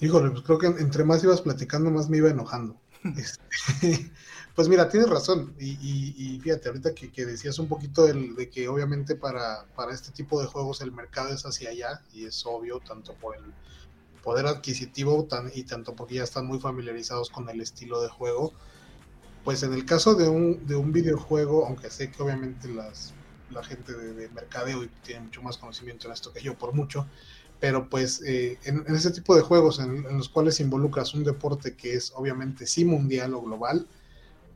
Híjole, pues creo que entre más ibas platicando, más me iba enojando. Este, pues mira, tienes razón. Y, fíjate, ahorita que, decías un poquito de que obviamente para, para este tipo de juegos el mercado es hacia allá, y es obvio, tanto por el poder adquisitivo tan, y tanto porque ya están muy familiarizados con el estilo de juego. Pues en el caso de un, de un videojuego, aunque sé que obviamente las, la gente de, mercadeo tiene mucho más conocimiento en esto que yo por mucho, pero pues eh, en, ese tipo de juegos en, los cuales involucras un deporte que es obviamente sí mundial o global,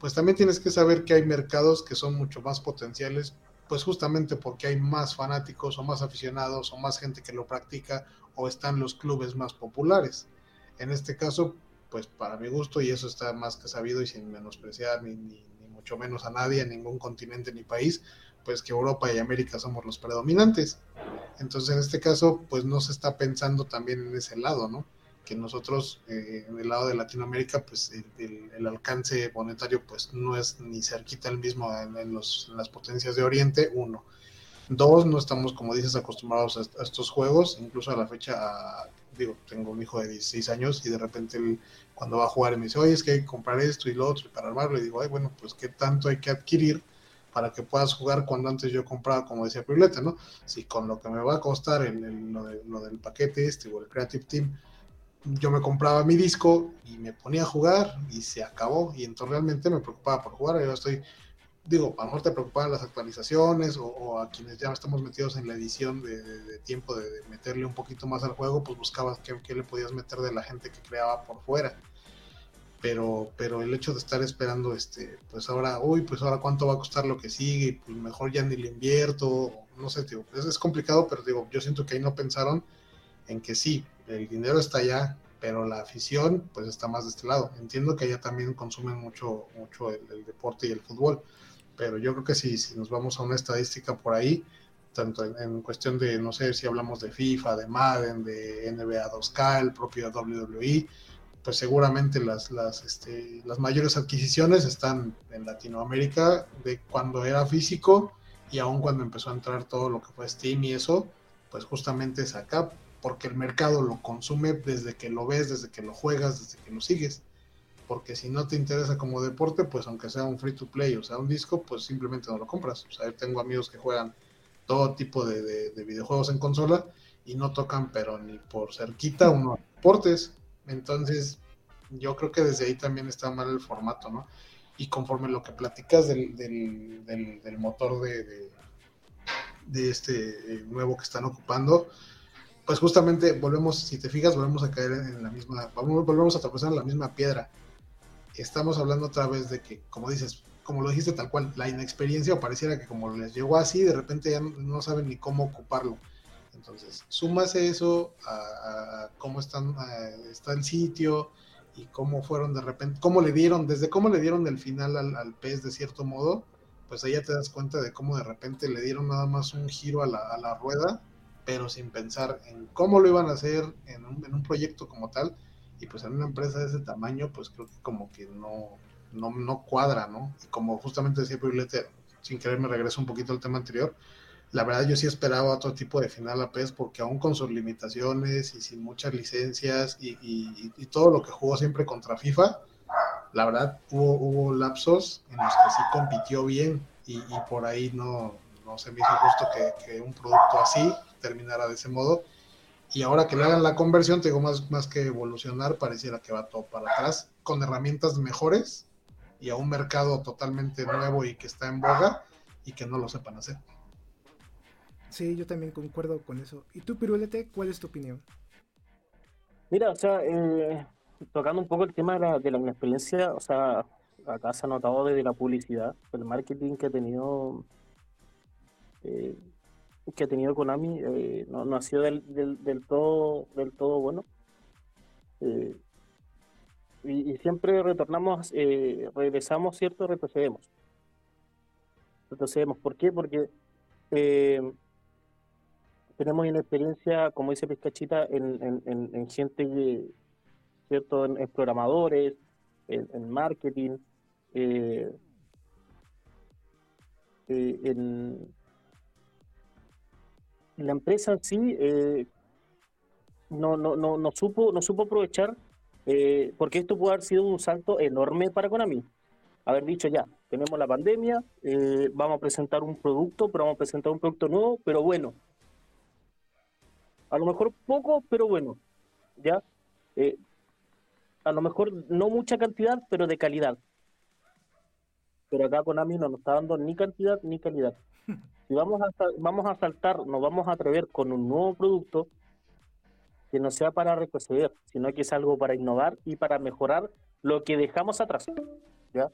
pues también tienes que saber que hay mercados que son mucho más potenciales, pues justamente porque hay más fanáticos o más aficionados o más gente que lo practica o están los clubes más populares. En este caso, pues para mi gusto, y eso está más que sabido y sin menospreciar ni, ni, mucho menos a nadie, en ningún continente ni país, pues que Europa y América somos los predominantes. Entonces, en este caso, pues no se está pensando también en ese lado, ¿no? Que nosotros, eh, en el lado de Latinoamérica, pues el, alcance monetario, pues no es ni cerquita el mismo en, los, en las potencias de Oriente, uno. Dos, no estamos, como dices, acostumbrados a, estos juegos, incluso a la fecha, digo, tengo un hijo de 16 años y de repente él, cuando va a jugar me dice, oye, es que hay que comprar esto y lo otro para armarlo, y digo, ay, bueno, pues qué tanto hay que adquirir para que puedas jugar cuando antes yo compraba, como decía Piruleta, ¿no? Si con lo que me va a costar el, lo, lo, del paquete este o el Creative Team, yo me compraba mi disco y me ponía a jugar y se acabó y entonces realmente me preocupaba por jugar, yo estoy digo, a lo mejor te preocupaban las actualizaciones o, a quienes ya estamos metidos en la edición de, tiempo de, meterle un poquito más al juego, pues buscabas qué, le podías meter de la gente que creaba por fuera. Pero, pero el hecho de estar esperando, este, pues ahora, uy, pues ahora cuánto va a costar lo que sigue, pues mejor ya ni le invierto, no sé, digo, es, complicado, pero digo, yo siento que ahí no pensaron en que sí, el dinero está allá, pero la afición pues está más de este lado. Entiendo que allá también consumen mucho, mucho el deporte y el fútbol, pero yo creo que si, si nos vamos a una estadística por ahí, tanto en, cuestión de, no sé si hablamos de FIFA, de Madden, de NBA 2K, el propio WWE, pues seguramente las, las, este, las mayores adquisiciones están en Latinoamérica de cuando era físico y aún cuando empezó a entrar todo lo que fue Steam y eso, pues justamente es acá, porque el mercado lo consume desde que lo ves, desde que lo juegas, desde que lo sigues porque si no te interesa como deporte, pues aunque sea un free to play o sea un disco, pues simplemente no lo compras. O sea, yo tengo amigos que juegan todo tipo de, videojuegos en consola y no tocan, pero ni por cerquita unos deportes. Entonces, yo creo que desde ahí también está mal el formato, ¿no? Y conforme lo que platicas del, del, motor de, de, este eh, nuevo que están ocupando, pues justamente volvemos, si te fijas, volvemos a caer en la misma, volvemos a en la misma piedra estamos hablando otra vez de que, como dices, como lo dijiste tal cual, la inexperiencia o pareciera que como les llegó así, de repente ya no saben ni cómo ocuparlo. Entonces, súmase eso a, cómo están, está el sitio y cómo fueron de repente, cómo le dieron, desde cómo le dieron el final al, pez de cierto modo, pues ahí ya te das cuenta de cómo de repente le dieron nada más un giro a la, a la rueda, pero sin pensar en cómo lo iban a hacer en un, en un proyecto como tal y pues en una empresa de ese tamaño, pues creo que como que no, no, no cuadra, ¿no? Y como justamente decía Pibulete, sin querer me regreso un poquito al tema anterior, la verdad yo sí esperaba otro tipo de final a PES porque aún con sus limitaciones y sin muchas licencias y, todo lo que jugó siempre contra FIFA, la verdad hubo, hubo lapsos en los que sí compitió bien y, por ahí no, no, se me hizo justo que, un producto así terminara de ese modo. Y ahora que le hagan la conversión, te digo, más, más que evolucionar, pareciera que va todo para atrás, con herramientas mejores y a un mercado totalmente nuevo y que está en boga y que no lo sepan hacer. Sí, yo también concuerdo con eso. ¿Y tú, Pirulete, cuál es tu opinión? Mira, o sea, eh, tocando un poco el tema de la, de la inexperiencia, o sea, acá se ha notado desde la publicidad, el marketing que ha tenido eh, que ha tenido Konami eh, no, no, ha sido del, del, todo del todo bueno y, y, siempre retornamos regresamos cierto retrocedemos retrocedemos ¿por qué? porque tenemos inexperiencia, como dice Pescachita, en, en, gente, ¿cierto? En, programadores, en, marketing, eh, eh, en la empresa en sí eh, no, no, no, no, supo, no supo aprovechar, porque esto puede haber sido un salto enorme para Konami. Haber dicho ya, tenemos la pandemia, vamos a presentar un producto, pero vamos a presentar un producto nuevo, pero bueno, a lo mejor poco, pero bueno, ¿ya? Eh, a lo mejor no mucha cantidad, pero de calidad. Pero acá Konami no nos está dando ni cantidad ni calidad. Si vamos a, vamos a saltar, nos vamos a atrever con un nuevo producto que no sea para retroceder, sino que es algo para innovar y para mejorar lo que dejamos atrás. ¿ya?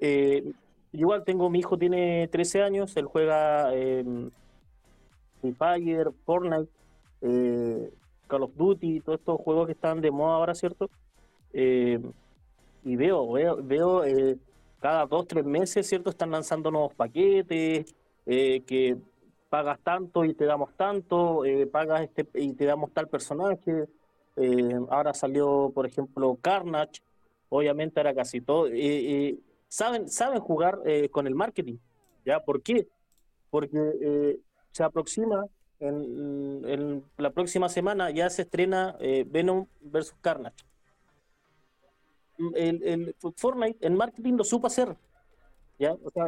Eh, igual tengo, mi hijo tiene 13 años, él juega eh, Free Fire, Fortnite, eh, Call of Duty, todos estos juegos que están de moda ahora, ¿cierto? Eh, y veo, veo, veo eh, cada dos, tres meses, ¿cierto? Están lanzando nuevos paquetes, que pagas tanto y te damos tanto, pagas este y te damos tal personaje. ahora salió, por ejemplo, Carnage, obviamente ahora casi todo. saben, saben jugar con el marketing, ¿ya? ¿Por qué? Porque se aproxima en, la próxima semana ya se estrena eh, Venom versus Carnage. El, el, Fortnite en marketing lo supo hacer, ¿ya? O sea,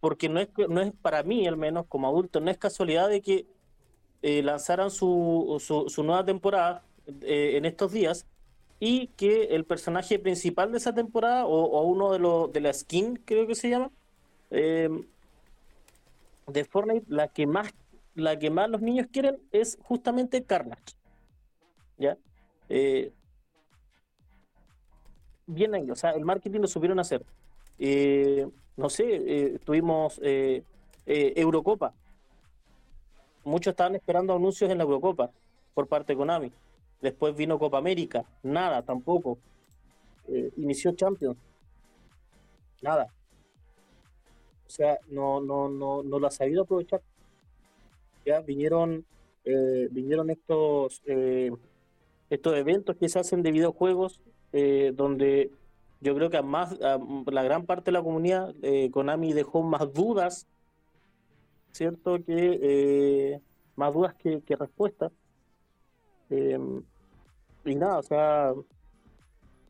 porque no es, no es para mí, al menos como adulto, no es casualidad de que eh, lanzaran su, su, nueva temporada eh, en estos días y que el personaje principal de esa temporada, o, uno de los de la skin, creo que se llama, de Fortnite, la que más la que más los niños quieren es justamente Carnage. ¿Ya? Eh, bien ahí, o sea, el marketing lo supieron hacer. Eh, no sé, eh, tuvimos Eurocopa. Muchos estaban esperando anuncios en la Eurocopa por parte de Konami. Después vino Copa América, nada, tampoco. inició Champions, nada. O sea, no, no, no, no lo ha sabido aprovechar ya vinieron, eh, vinieron estos, eh, estos eventos que se hacen de videojuegos, eh, donde yo creo que a más, la gran parte de la comunidad, Konami dejó más dudas, ¿cierto? Que más dudas que, respuestas. y nada, o sea,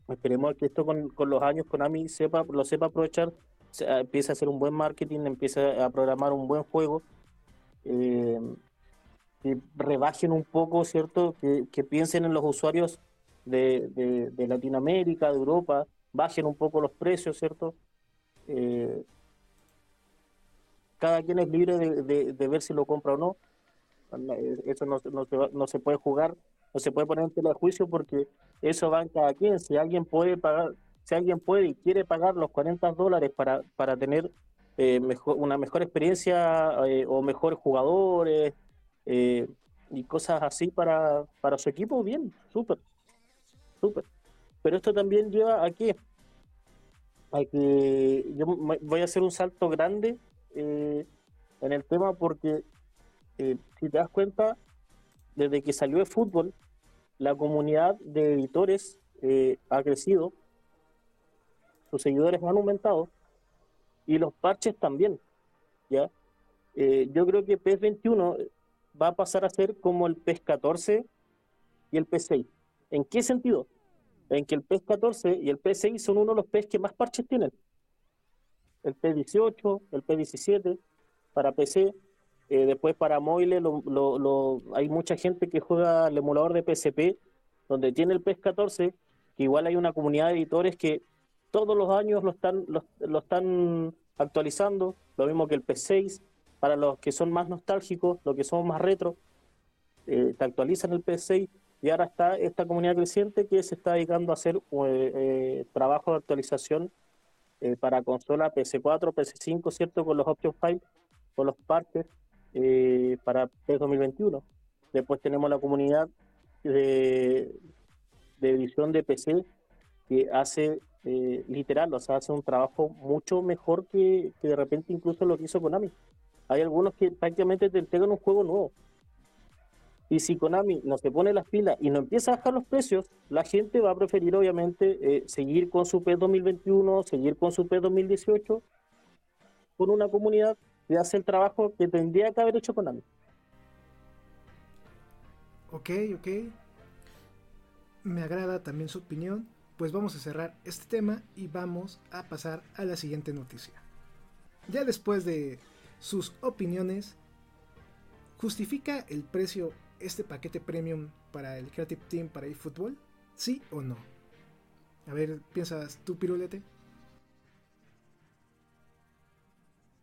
esperemos que esto con, con los años Konami sepa, lo sepa aprovechar, empiece a hacer un buen marketing, empiece a programar un buen juego eh, que rebajen un poco, ¿cierto? Que, piensen en los usuarios de, Latinoamérica, de Europa, bajen un poco los precios, ¿cierto? Eh, cada quien es libre de, ver si lo compra o no. Eso no, no, se, puede jugar, no se puede poner en tela de juicio porque eso va en cada quien. Si alguien puede pagar, si alguien puede y quiere pagar los 40 dólares para, para tener eh, mejor, una mejor experiencia eh, o mejores jugadores eh, y cosas así para, para su equipo, bien, súper, súper. Pero esto también lleva a a que yo voy a hacer un salto grande en el tema porque si te das cuenta, desde que salió el fútbol, la comunidad de editores ha crecido, sus seguidores han aumentado y los parches también. ¿ya? Eh, yo creo que PES 21 va a pasar a ser como el PES 14 y el PES 6. ¿En qué sentido? en que el PES 14 y el PES 6 son uno de los PES que más parches tienen. El PES 18, el PES 17 para PC, eh, después para móviles hay mucha gente que juega el emulador de PSP, donde tiene el PES 14, que igual hay una comunidad de editores que todos los años lo están, lo, están actualizando, lo mismo que el PES 6, para los que son más nostálgicos, los que son más retro, eh, te actualizan el PES 6 y ahora está esta comunidad creciente que se está dedicando a hacer eh, eh trabajo de actualización eh, para consola PS4, PS5, ¿cierto? Con los option files, con los parches eh, para PS 2021. Después tenemos la comunidad de, de edición de PC que hace literal, o sea, hace un trabajo mucho mejor que, que de repente incluso lo que hizo Konami. Hay algunos que prácticamente te entregan un juego nuevo y si Konami no se pone las pilas y no empieza a bajar los precios, la gente va a preferir obviamente eh, seguir con su PES 2021, seguir con su PES 2018, con una comunidad que hace el trabajo que tendría que haber hecho Konami. Ok, ok. Me agrada también su opinión. Pues vamos a cerrar este tema y vamos a pasar a la siguiente noticia. Ya después de sus opiniones, ¿justifica el precio este paquete premium para el Creative Team para eFootball? ¿Sí o no? A ver, ¿piensas tú, Pirulete?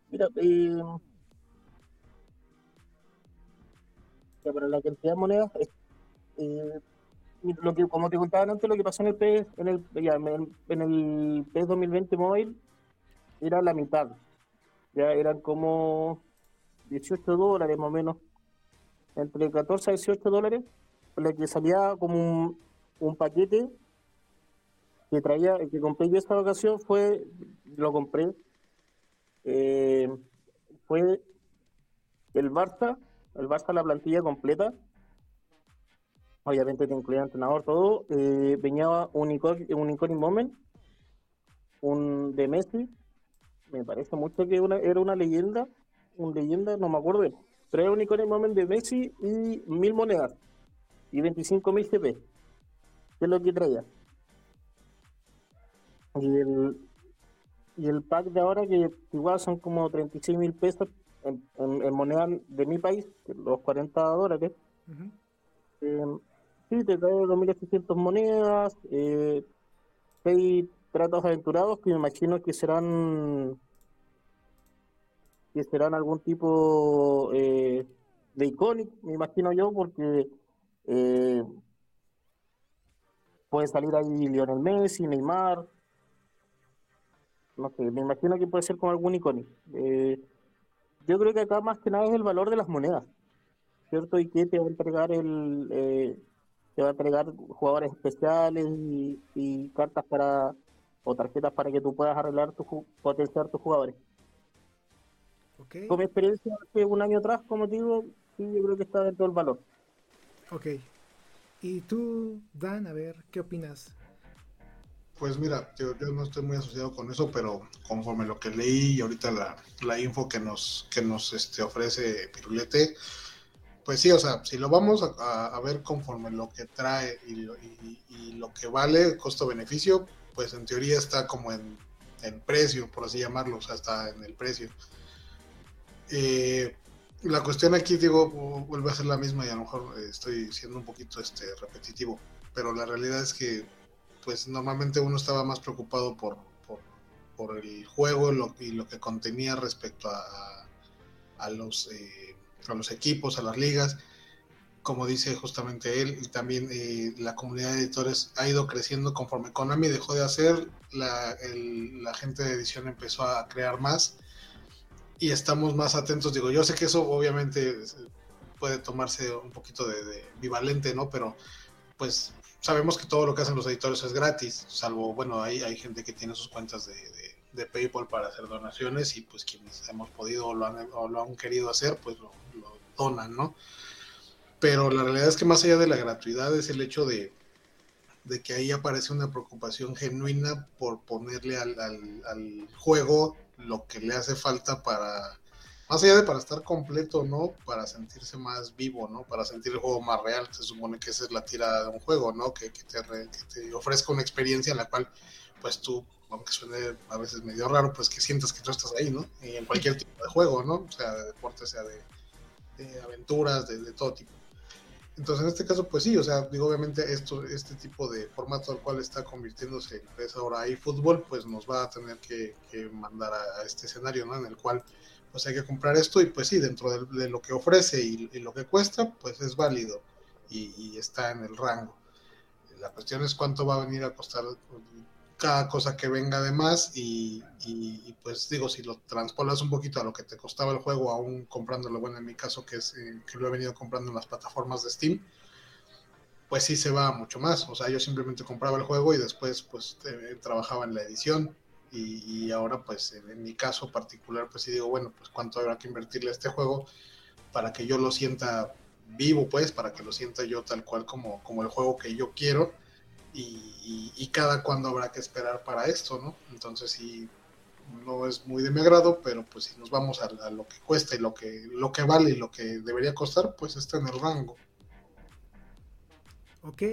Mira, eh, para la cantidad de monedas, eh, lo que, como te contaba antes, lo que pasó en el PS, en el, en el PS 2020 móvil era la mitad. Ya eran como 18 dólares más o menos entre 14 a 18 dólares, la que salía como un, paquete que traía, el que compré yo esta ocasión fue, lo compré, eh, fue el Barça, el Barça la plantilla completa, obviamente te incluía entrenador, todo, eh, venía un Iconic Moment, un de Messi, me parece mucho que era una leyenda, un leyenda, no me acuerdo Trae un icono moment de Messi y mil monedas y 25 mil GP. ¿Qué es lo que traía? Y el, y el pack de ahora, que igual son como 36 mil pesos en, en, moneda de mi país, los 40 dólares. Uh sí, te trae 2.800 monedas, eh, seis tratos aventurados que me imagino que serán que serán algún tipo eh, de icónico, me imagino yo, porque eh, puede salir ahí Lionel Messi, Neymar, no sé, me imagino que puede ser con algún icónico. Eh, yo creo que acá más que nada es el valor de las monedas, ¿cierto? Y que te va a entregar el... te va a entregar jugadores especiales y, cartas para o tarjetas para que tú puedas arreglar tu potenciar tus jugadores. Con mi experiencia de un año atrás, como digo, sí, yo creo que está dentro del valor. Ok. ¿Y tú, Dan, a ver, qué opinas? Pues mira, yo, no estoy muy asociado con eso, pero conforme lo que leí y ahorita la, la info que nos, que nos este, ofrece Pirulete, pues sí, o sea, si lo vamos a, ver conforme lo que trae y, lo que vale, costo-beneficio, pues en teoría está como en, en precio, por así llamarlo, o sea, está en el precio. Eh, la cuestión aquí, digo, vuelve a ser la misma y a lo mejor eh, estoy siendo un poquito este, repetitivo, pero la realidad es que pues normalmente uno estaba más preocupado por, el juego y lo que contenía respecto a, a, los, eh, a los equipos, a las ligas. Como dice justamente él, y también eh, la comunidad de editores ha ido creciendo conforme Konami dejó de hacer, la, la gente de edición empezó a crear más y estamos más atentos. Digo, yo sé que eso obviamente puede tomarse un poquito de, bivalente, ¿no? Pero pues sabemos que todo lo que hacen los editores es gratis, salvo, bueno, hay, hay gente que tiene sus cuentas de, de, PayPal para hacer donaciones y pues quienes hemos podido o lo han, o lo han querido hacer, pues lo, donan, ¿no? Pero la realidad es que más allá de la gratuidad es el hecho de, de que ahí aparece una preocupación genuina por ponerle al, al, al juego lo que le hace falta para, más allá de para estar completo, ¿no? Para sentirse más vivo, ¿no? Para sentir el juego más real. Se supone que esa es la tirada de un juego, ¿no? Que, que, te, que te ofrezca una experiencia en la cual, pues tú, aunque suene a veces medio raro, pues que sientas que tú estás ahí, ¿no? Y en cualquier tipo de juego, ¿no? Sea de deporte, sea de, de aventuras, de, todo tipo. Entonces, en este caso, pues sí, o sea, digo, obviamente esto, este tipo de formato al cual está convirtiéndose es ahora ahí fútbol, pues nos va a tener que, mandar a, este escenario, ¿no? En el cual pues hay que comprar esto y pues sí, dentro de, lo que ofrece y, lo que cuesta, pues es válido y, está en el rango. La cuestión es cuánto va a venir a costar cada cosa que venga de más y, y pues digo, si lo transpolas un poquito a lo que te costaba el juego, aún comprándolo, bueno, en mi caso que, es, eh, que lo he venido comprando en las plataformas de Steam, pues sí se va mucho más. O sea, yo simplemente compraba el juego y después pues trabajaba en la edición y, y, ahora pues en, en, mi caso particular pues sí digo bueno pues cuánto habrá que invertirle a este juego para que yo lo sienta vivo pues para que lo sienta yo tal cual como, como el juego que yo quiero y, y, y cada cuándo habrá que esperar para esto no entonces sí no es muy de mi agrado pero pues si nos vamos a, a lo que cuesta y lo que lo que vale y lo que debería costar pues está en el rango ok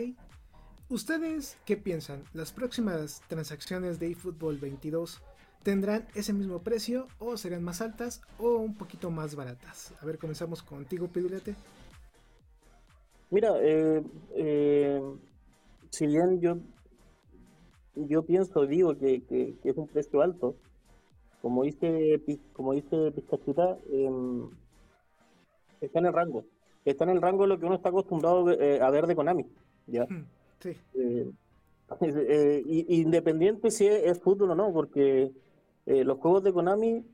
¿Ustedes qué piensan? ¿Las próximas transacciones de eFootball 22 tendrán ese mismo precio o serán más altas o un poquito más baratas? A ver, comenzamos contigo, Pedulete. Mira, eh, eh, si bien yo yo pienso, digo que, que, que, es un precio alto, como dice como dice Pizcachita, eh, está en el rango, está en el rango de lo que uno está acostumbrado eh, a ver de Konami, ¿ya? Hmm. Sí. Eh, eh, independiente si es, es, fútbol o no, porque eh, los juegos de Konami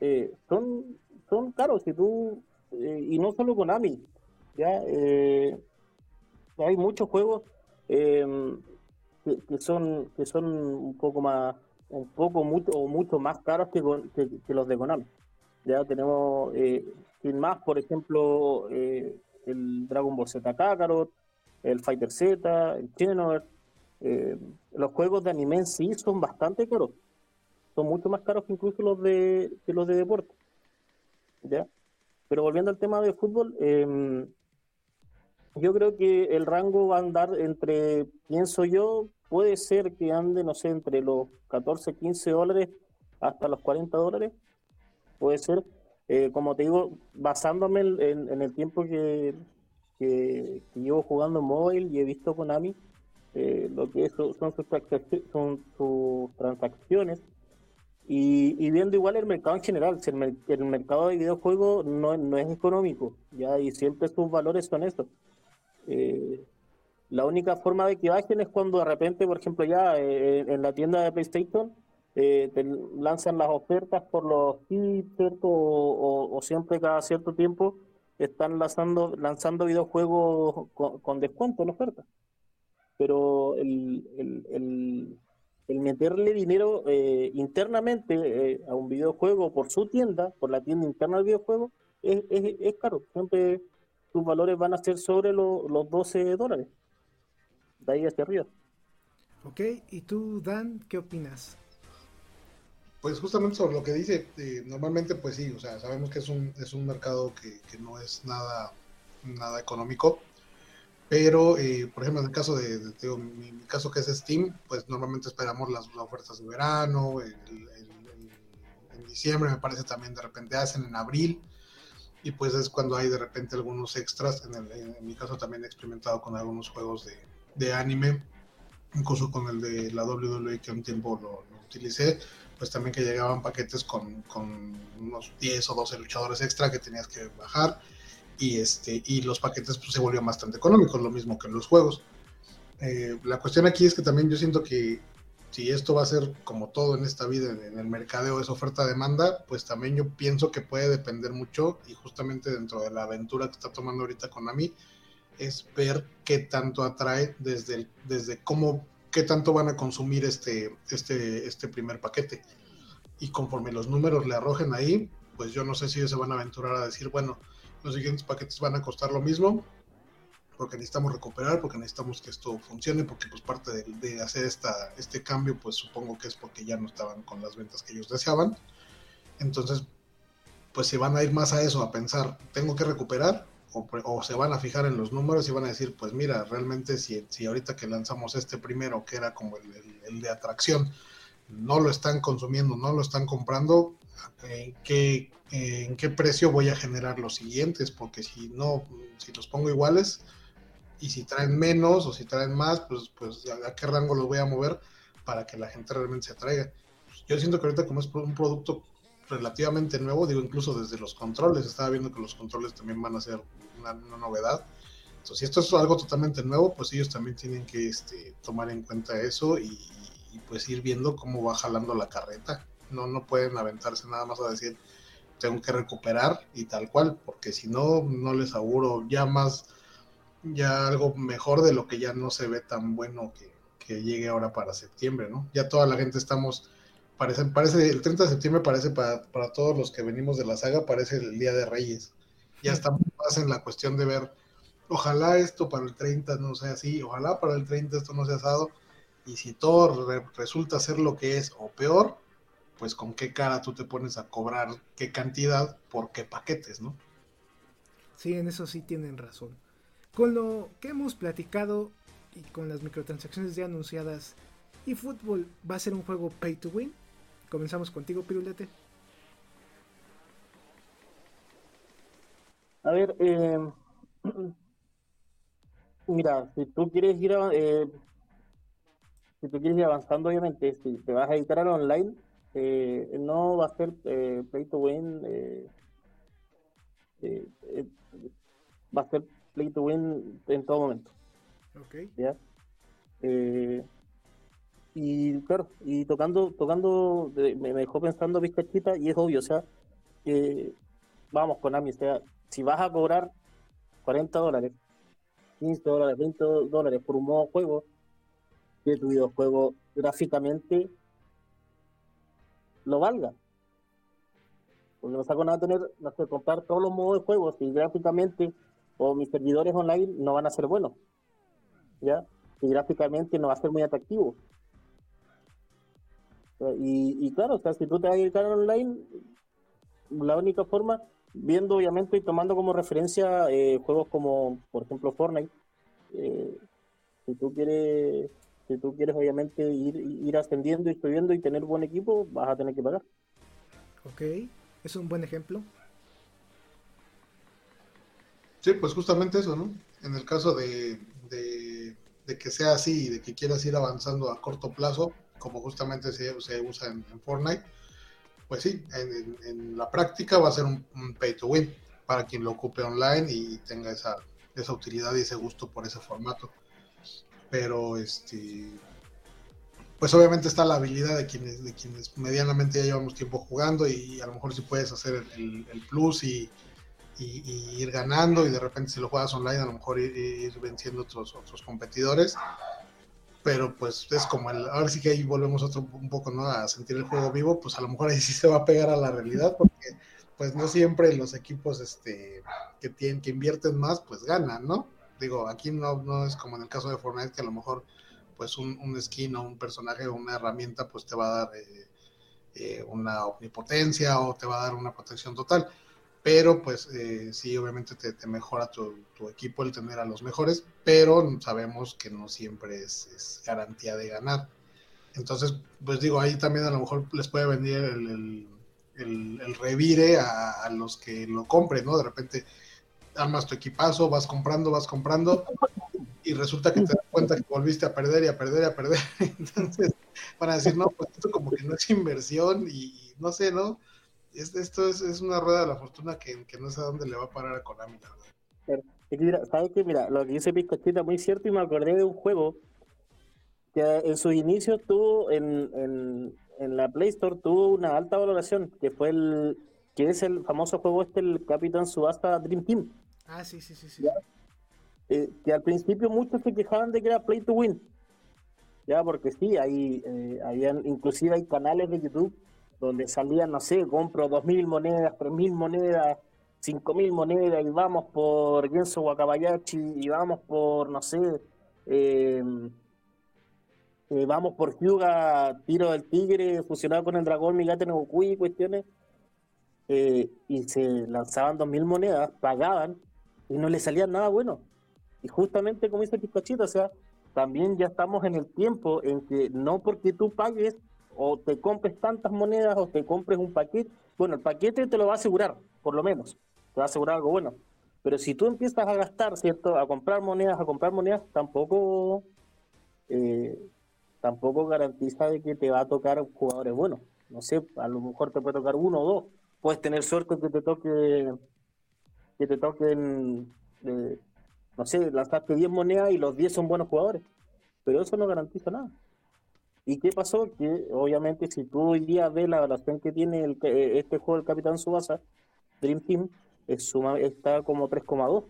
eh, son, son caros y tú eh, y no solo Konami, ya hay muchos juegos que, que, son que son un poco más un poco mucho o mucho más caros que, que, los de Konami. Ya tenemos sin más, por ejemplo, el Dragon Ball Z Kakarot el Fighter Z, el Xenoverse. Eh, los juegos de anime en sí son bastante caros. Son mucho más caros que incluso los de, los de deporte. ¿Ya? Pero volviendo al tema de fútbol, eh, yo creo que el rango va a andar entre, pienso yo, puede ser que ande, no sé, entre los 14, 15 dólares hasta los 40 dólares. Puede ser. Eh, como te digo, basándome en, en, en el tiempo que, que, que, llevo jugando móvil y he visto Konami eh, lo que es, son, sus, son sus transacciones y, y, viendo igual el mercado en general, el, el mercado de videojuegos no, no, es económico ya y siempre sus valores son estos. Eh, la única forma de que bajen es cuando de repente, por ejemplo, ya eh, en la tienda de PlayStation eh, te lanzan las ofertas por los kits. O, siempre cada cierto tiempo están lanzando, lanzando videojuegos con, descuento en oferta. Pero el, meterle dinero eh, internamente eh, a un videojuego por su tienda, por la tienda interna del videojuego, es, es caro. Siempre sus valores van a ser sobre lo, los 12 dólares. De ahí hacia arriba. Ok, ¿y tú, Dan, qué opinas? Pues justamente sobre lo que dice, eh, normalmente pues sí, o sea, sabemos que es un, es un mercado que, que no es nada, nada económico, pero eh, por ejemplo en el caso de, de, mi, mi, caso que es Steam, pues normalmente esperamos las, las ofertas de verano, el, el, el, en diciembre me parece también de repente hacen en abril, y pues es cuando hay de repente algunos extras, en, en mi caso también he experimentado con algunos juegos de, de anime, incluso con el de la WWE que un tiempo lo, lo utilicé, pues también que llegaban paquetes con, con, unos 10 o 12 luchadores extra que tenías que bajar y este y los paquetes pues, se volvieron bastante económicos, lo mismo que en los juegos. Eh, la cuestión aquí es que también yo siento que si esto va a ser como todo en esta vida, en el mercadeo es oferta-demanda, pues también yo pienso que puede depender mucho y justamente dentro de la aventura que está tomando ahorita Konami es ver qué tanto atrae desde, el, desde cómo qué tanto van a consumir este, este, este primer paquete. Y conforme los números le arrojen ahí, pues yo no sé si ellos se van a aventurar a decir, bueno, los siguientes paquetes van a costar lo mismo, porque necesitamos recuperar, porque necesitamos que esto funcione, porque pues parte de, de, hacer esta, este cambio, pues supongo que es porque ya no estaban con las ventas que ellos deseaban. Entonces, pues se van a ir más a eso, a pensar, tengo que recuperar, o, se van a fijar en los números y van a decir, pues mira, realmente si, si ahorita que lanzamos este primero, que era como el, de atracción, no lo están consumiendo, no lo están comprando, ¿en qué, ¿en qué precio voy a generar los siguientes? Porque si no, si los pongo iguales y si traen menos o si traen más, pues, pues a qué rango los voy a mover para que la gente realmente se atraiga. Yo siento que ahorita como es un producto relativamente nuevo, digo, incluso desde los controles, estaba viendo que los controles también van a ser una, novedad. Entonces, si esto es algo totalmente nuevo, pues ellos también tienen que este, tomar en cuenta eso y, pues ir viendo cómo va jalando la carreta. No, no pueden aventarse nada más a decir, tengo que recuperar y tal cual, porque si no, no les auguro ya más, ya algo mejor de lo que ya no se ve tan bueno que, que llegue ahora para septiembre, ¿no? Ya toda la gente estamos parece, parece, el 30 de septiembre parece para, para, todos los que venimos de la saga, parece el Día de Reyes. Ya estamos más en la cuestión de ver, ojalá esto para el 30 no sea así, ojalá para el 30 esto no sea asado, y si todo resulta ser lo que es o peor, pues con qué cara tú te pones a cobrar qué cantidad por qué paquetes, ¿no? Sí, en eso sí tienen razón. Con lo que hemos platicado y con las microtransacciones ya anunciadas, ¿y fútbol va a ser un juego pay to win? Comenzamos contigo, Pirulete. A ver, eh, mira, si tú quieres ir eh, si tú quieres ir avanzando, obviamente, si te vas a editar al online, eh, no va a ser eh, play to win, va a ser play to win en todo momento. Ok. ¿Ya? y claro, y tocando, tocando, me, dejó pensando Vizcachita y es obvio, o sea, que vamos con Ami, o sea, si vas a cobrar 40 dólares, 15 dólares, 20 dólares por un modo juego, que tu videojuego gráficamente lo valga. Porque no saco nada tener, no sé, comprar todos los modos de juego si gráficamente o mis servidores online no van a ser buenos. ¿Ya? Y gráficamente no va a ser muy atractivo. Y, claro, o sea, si tú te vas a dedicar online, la única forma, viendo obviamente y tomando como referencia eh, juegos como, por ejemplo, Fortnite, eh, si tú quieres, si tú quieres obviamente ir, ir ascendiendo y subiendo y tener buen equipo, vas a tener que pagar. Ok, es un buen ejemplo. Sí, pues justamente eso, ¿no? En el caso de, de, que sea así y de que quieras ir avanzando a corto plazo, como justamente se, usa en, Fortnite, pues sí, en, la práctica va a ser un, pay to win para quien lo ocupe online y tenga esa, esa utilidad y ese gusto por ese formato. Pero este pues obviamente está la habilidad de quienes, de quienes medianamente ya llevamos tiempo jugando y a lo mejor si puedes hacer el, plus y, ir ganando y de repente si lo juegas online a lo mejor ir, venciendo otros, otros competidores pero pues es como el, ahora sí que ahí volvemos otro un poco, ¿no? A sentir el juego vivo, pues a lo mejor ahí sí se va a pegar a la realidad, porque pues no siempre los equipos este que tienen, que invierten más, pues ganan, ¿no? Digo, aquí no, no es como en el caso de Fortnite, que a lo mejor pues un, un skin o un personaje o una herramienta pues te va a dar eh, eh, una omnipotencia o te va a dar una protección total pero pues eh, sí, obviamente te, mejora tu, equipo el tener a los mejores, pero sabemos que no siempre es, garantía de ganar. Entonces, pues digo, ahí también a lo mejor les puede venir el, revire a, los que lo compren, ¿no? De repente armas tu equipazo, vas comprando, vas comprando, y resulta que te das cuenta que volviste a perder y a perder y a perder. Entonces, van a decir, no, pues esto como que no es inversión y no sé, ¿no? Esto es, una rueda de la fortuna que, no sé a dónde le va a parar a Konami, ¿Sabes qué? Mira, lo que dice Piscochita muy cierto y me acordé de un juego que en sus inicios tuvo en, la Play Store tuvo una alta valoración, que fue el que es el famoso juego este, el Capitán Subasta Dream Team. Ah, sí, sí, sí, sí. Eh, que al principio muchos se quejaban de que era Play to Win. Ya, porque sí, hay, eh, habían, inclusive hay canales de YouTube donde salían, no sé, compro 2.000 monedas, 3.000 monedas, 5.000 monedas y vamos por Genso Wakabayashi y vamos por, no sé, eh, eh, vamos por Hyuga, Tiro del Tigre, fusionado con el Dragón Migate y cuestiones. eh, y se lanzaban 2.000 monedas, pagaban y no le salía nada bueno. Y justamente como dice Pistachita, o sea, también ya estamos en el tiempo en que no porque tú pagues o te compres tantas monedas o te compres un paquete, bueno, el paquete te lo va a asegurar, por lo menos, te va a asegurar algo bueno. Pero si tú empiezas a gastar, ¿cierto? A comprar monedas, a comprar monedas, tampoco, eh, tampoco garantiza de que te va a tocar jugadores buenos. No sé, a lo mejor te puede tocar uno o dos. Puedes tener suerte que te toque, que te toquen, eh, no sé, lanzaste 10 monedas y los 10 son buenos jugadores. Pero eso no garantiza nada. ¿Y qué pasó? Que obviamente si tú hoy día ves la evaluación que tiene el, eh, este juego del Capitán Subasa, Dream Team, es suma, está como 3,2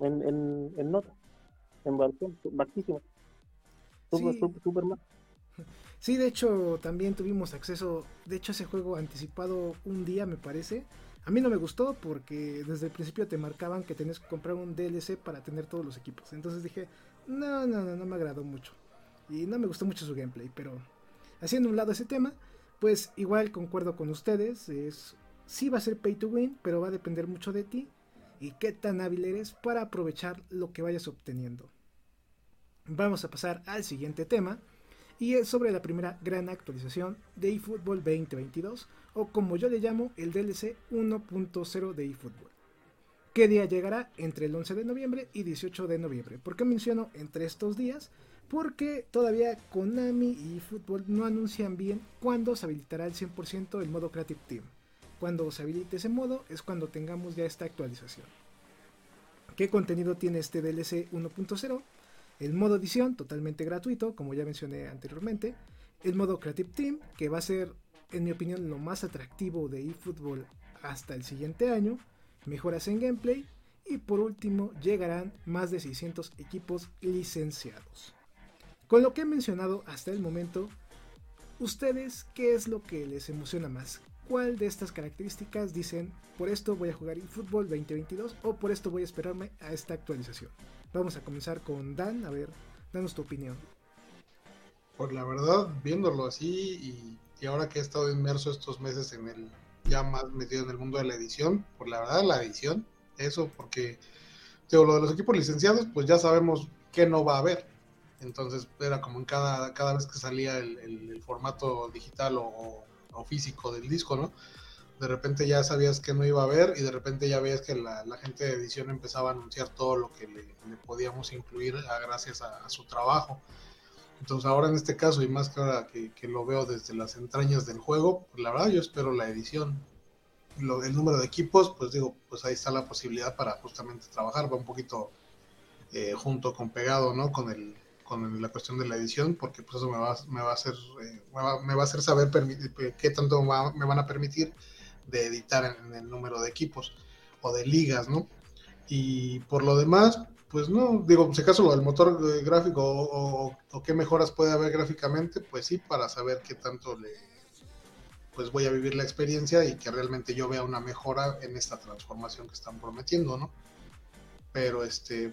en, en, en nota, en evaluación, bajísimo. Super, sí. super, Sí, de hecho también tuvimos acceso, de hecho ese juego anticipado un día me parece. A mí no me gustó porque desde el principio te marcaban que tenías que comprar un DLC para tener todos los equipos. Entonces dije, no, no, no, no me agradó mucho. Y no me gustó mucho su gameplay, pero haciendo un lado ese tema, pues igual concuerdo con ustedes, es sí va a ser pay to win, pero va a depender mucho de ti y qué tan hábil eres para aprovechar lo que vayas obteniendo. Vamos a pasar al siguiente tema, y es sobre la primera gran actualización de eFootball 2022 o como yo le llamo el DLC 1.0 de eFootball. ¿Qué día llegará? Entre el 11 de noviembre y 18 de noviembre. ¿Por qué menciono entre estos días? Porque todavía Konami y eFootball no anuncian bien cuándo se habilitará al 100% el modo Creative Team. Cuando se habilite ese modo es cuando tengamos ya esta actualización. ¿Qué contenido tiene este DLC 1.0? El modo edición, totalmente gratuito, como ya mencioné anteriormente. El modo Creative Team, que va a ser, en mi opinión, lo más atractivo de eFootball hasta el siguiente año. Mejoras en gameplay. Y por último, llegarán más de 600 equipos licenciados. Con lo que he mencionado hasta el momento, ¿ustedes qué es lo que les emociona más? ¿Cuál de estas características dicen, por esto voy a jugar eFootball 2022 o por esto voy a esperarme a esta actualización? Vamos a comenzar con Dan, a ver, danos tu opinión. Pues la verdad, viéndolo así y, ahora que he estado inmerso estos meses en el, ya más metido en el mundo de la edición, pues la verdad la edición, eso porque, digo, lo de los equipos licenciados, pues ya sabemos que no va a haber. Entonces era como en cada, cada vez que salía el, formato digital o, físico del disco, ¿no? de repente ya sabías que no iba a haber y de repente ya veías que la, gente de edición empezaba a anunciar todo lo que le, podíamos incluir gracias a, su trabajo. Entonces ahora en este caso y más que ahora que, lo veo desde las entrañas del juego, pues la verdad yo espero la edición. Lo, el número de equipos, pues digo, pues ahí está la posibilidad para justamente trabajar, va un poquito eh, junto con pegado, ¿no? Con el con la cuestión de la edición, porque pues eso me va, me va a hacer eh, me, va, a hacer saber qué tanto me van a permitir de editar en, el número de equipos o de ligas, ¿no? Y por lo demás, pues no, digo, si acaso del motor gráfico o, qué mejoras puede haber gráficamente, pues sí, para saber qué tanto le, pues voy a vivir la experiencia y que realmente yo vea una mejora en esta transformación que están prometiendo, ¿no? Pero este,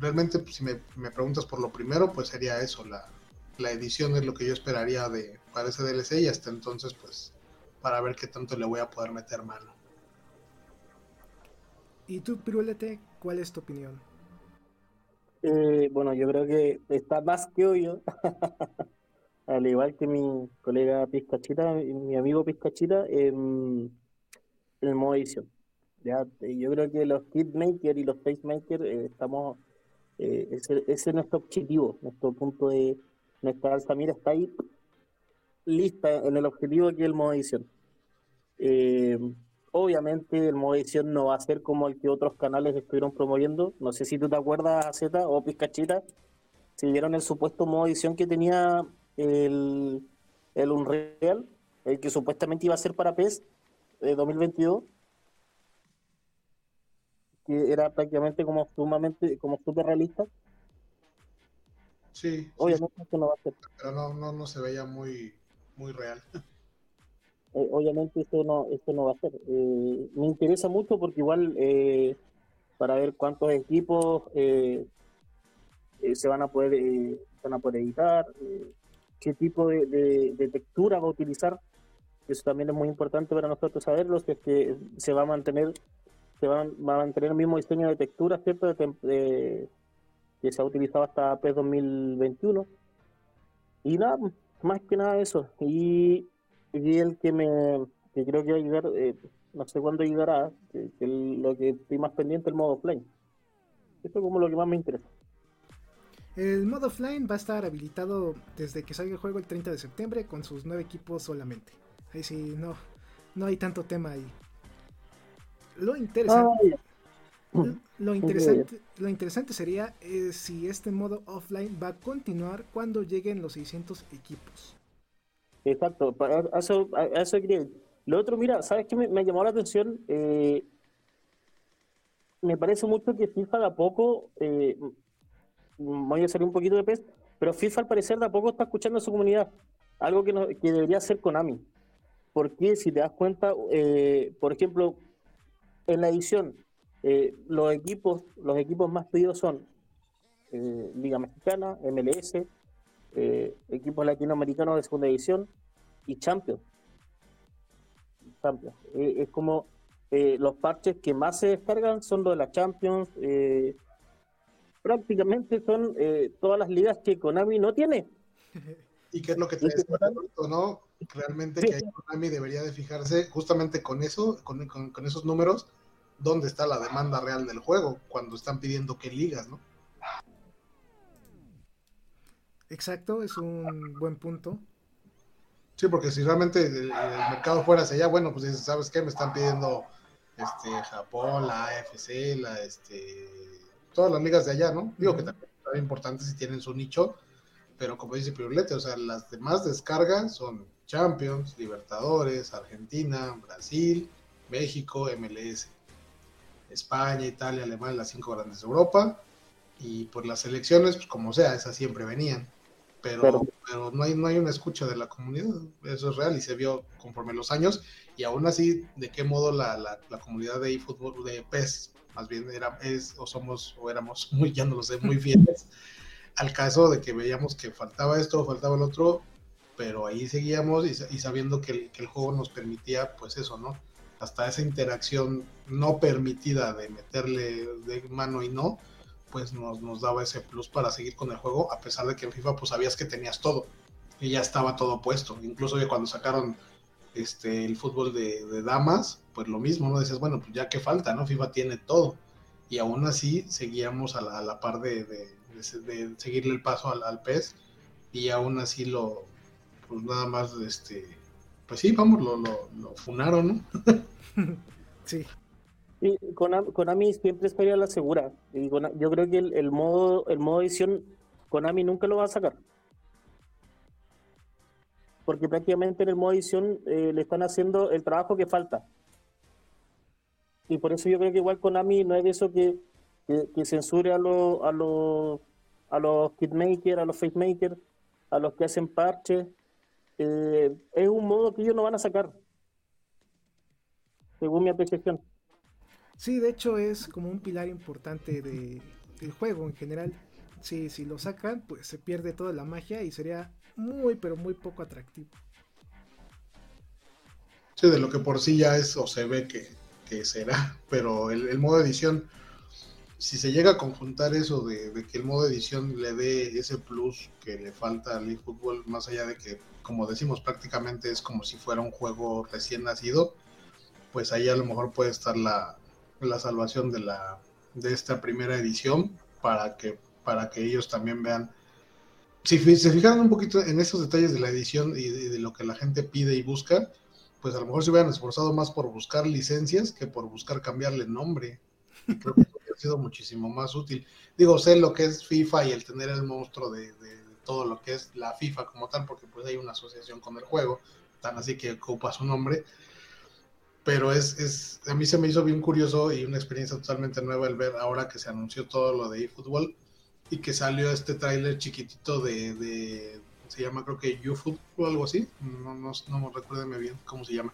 realmente, pues, si me, preguntas por lo primero, pues sería eso, la, la edición es lo que yo esperaría de para ese DLC y hasta entonces, pues para ver qué tanto le voy a poder meter mano. ¿Y tú, Pirulete, cuál es tu opinión? Eh, bueno, yo creo que está más que obvio, al igual que mi colega Pizcachita, mi amigo Pizcachita, en el modo edición. ¿ya? Yo creo que los Hitmakers y los Facemakers eh, estamos, eh, ese, ese, es nuestro objetivo, nuestro punto de, nuestra alzamira está ahí lista en el objetivo que es el modo edición. Eh, obviamente el modo edición no va a ser como el que otros canales estuvieron promoviendo. No sé si tú te acuerdas, Z o Pizcachita, si vieron el supuesto modo edición que tenía el, el Unreal, el que supuestamente iba a ser para PES de 2022 que era prácticamente como sumamente como súper realista sí obviamente no va a ser pero no, no, no se veía muy muy real. Eh, obviamente eso no, eso no va a ser. Eh, me interesa mucho porque igual eh, para ver cuántos equipos se van a poder van a poder editar, qué tipo de, textura va a utilizar eso también es muy importante para nosotros saberlo, que es que se va a mantener se va, a mantener el mismo diseño de textura, ¿cierto? que se ha utilizado hasta PES 2021. Y nada, más que nada eso. Y, el que me que creo que va a llegar, eh, no sé cuándo llegará, que, lo que estoy más pendiente el modo offline. Esto es como lo que más me interesa. El modo offline va a estar habilitado desde que salga el juego el 30 de septiembre con sus nueve equipos solamente. Ahí sí, no, no hay tanto tema ahí. Lo interesante, lo, interesante, lo interesante sería eh, si este modo offline va a continuar cuando lleguen los 600 equipos. Exacto, para eso, eso Lo otro, mira, ¿sabes qué me, me llamó la atención? Eh, me parece mucho que FIFA de a poco, eh, voy a salir un poquito de pez, pero FIFA al parecer de a poco está escuchando a su comunidad, algo que, no, que debería hacer Konami. Porque si te das cuenta, eh, por ejemplo, en la edición, eh, los equipos los equipos más pedidos son eh, Liga Mexicana, MLS, eh, equipos latinoamericanos de segunda edición y Champions. Champions. es como los parches que más se descargan son los de la Champions. prácticamente son todas las ligas que Konami no tiene. ¿Y qué es lo que te decía, no? Realmente que Konami debería de fijarse justamente con eso, con, con esos números, dónde está la demanda real del juego cuando están pidiendo que ligas, ¿no? Exacto, es un buen punto. Sí, porque si realmente el, mercado fuera hacia allá, bueno, pues dices, ¿sabes qué? Me están pidiendo este Japón, la AFC, la este todas las ligas de allá, ¿no? Digo que también es importante si tienen su nicho, pero como dice Pirulete, o sea, las demás descargas son Champions, Libertadores, Argentina, Brasil, México, MLS. España, Italia, Alemania, las cinco grandes de Europa. Y por las elecciones, pues como sea, esas siempre venían. Pero, pero no, hay, no hay una escucha de la comunidad, eso es real y se vio conforme los años. Y aún así, ¿de qué modo la, la, comunidad de eFootball, de PES, más bien era, es o somos o éramos muy, ya no lo sé, muy fieles al caso de que veíamos que faltaba esto o faltaba el otro, pero ahí seguíamos y, sabiendo que el, juego nos permitía, pues eso, ¿no? hasta esa interacción no permitida de meterle de mano y no, pues nos, nos daba ese plus para seguir con el juego, a pesar de que en FIFA pues sabías que tenías todo y ya estaba todo puesto. Incluso cuando sacaron este el fútbol de, damas, pues lo mismo, ¿no? Dices, bueno, pues ya que falta, ¿no? FIFA tiene todo. Y aún así seguíamos a la, a la par de, de, seguirle el paso al, al PES y aún así lo, pues nada más, este, pues sí, vamos, lo, lo, lo funaron, ¿no? sí. Y Konami, siempre estaría a la segura. Y yo creo que el, modo el modo edición Konami nunca lo va a sacar. Porque prácticamente en el modo edición eh, le están haciendo el trabajo que falta. Y por eso yo creo que igual Konami no es de eso que, que, censure a los a los a los kitmakers, a los facemakers, a los que hacen parches. Eh, es un modo que ellos no van a sacar según mi apreciación. Sí, de hecho es como un pilar importante de, del juego en general. Sí, si lo sacan, pues se pierde toda la magia y sería muy, pero muy poco atractivo. Sí, de lo que por sí ya es o se ve que, será, pero el, modo edición, si se llega a conjuntar eso de, que el modo edición le dé ese plus que le falta al eFootball, más allá de que, como decimos, prácticamente es como si fuera un juego recién nacido, pues ahí a lo mejor puede estar la, salvación de la de esta primera edición para que para que ellos también vean. Si se fijaran un poquito en esos detalles de la edición y de, lo que la gente pide y busca pues a lo mejor se hubieran esforzado más por buscar licencias que por buscar cambiarle nombre. Creo que ha sido muchísimo más útil. Digo sé lo que es FIFA y el tener el monstruo de todo lo que es la FIFA como tal porque pues hay una asociación con el juego tan así que ocupa su nombre pero es, es, a mí se me hizo bien curioso y una experiencia totalmente nueva el ver ahora que se anunció todo lo de eFootball y que salió este tráiler chiquitito de, de, se llama creo que YouFootball o algo así, no, no, no recuérdeme bien cómo se llama.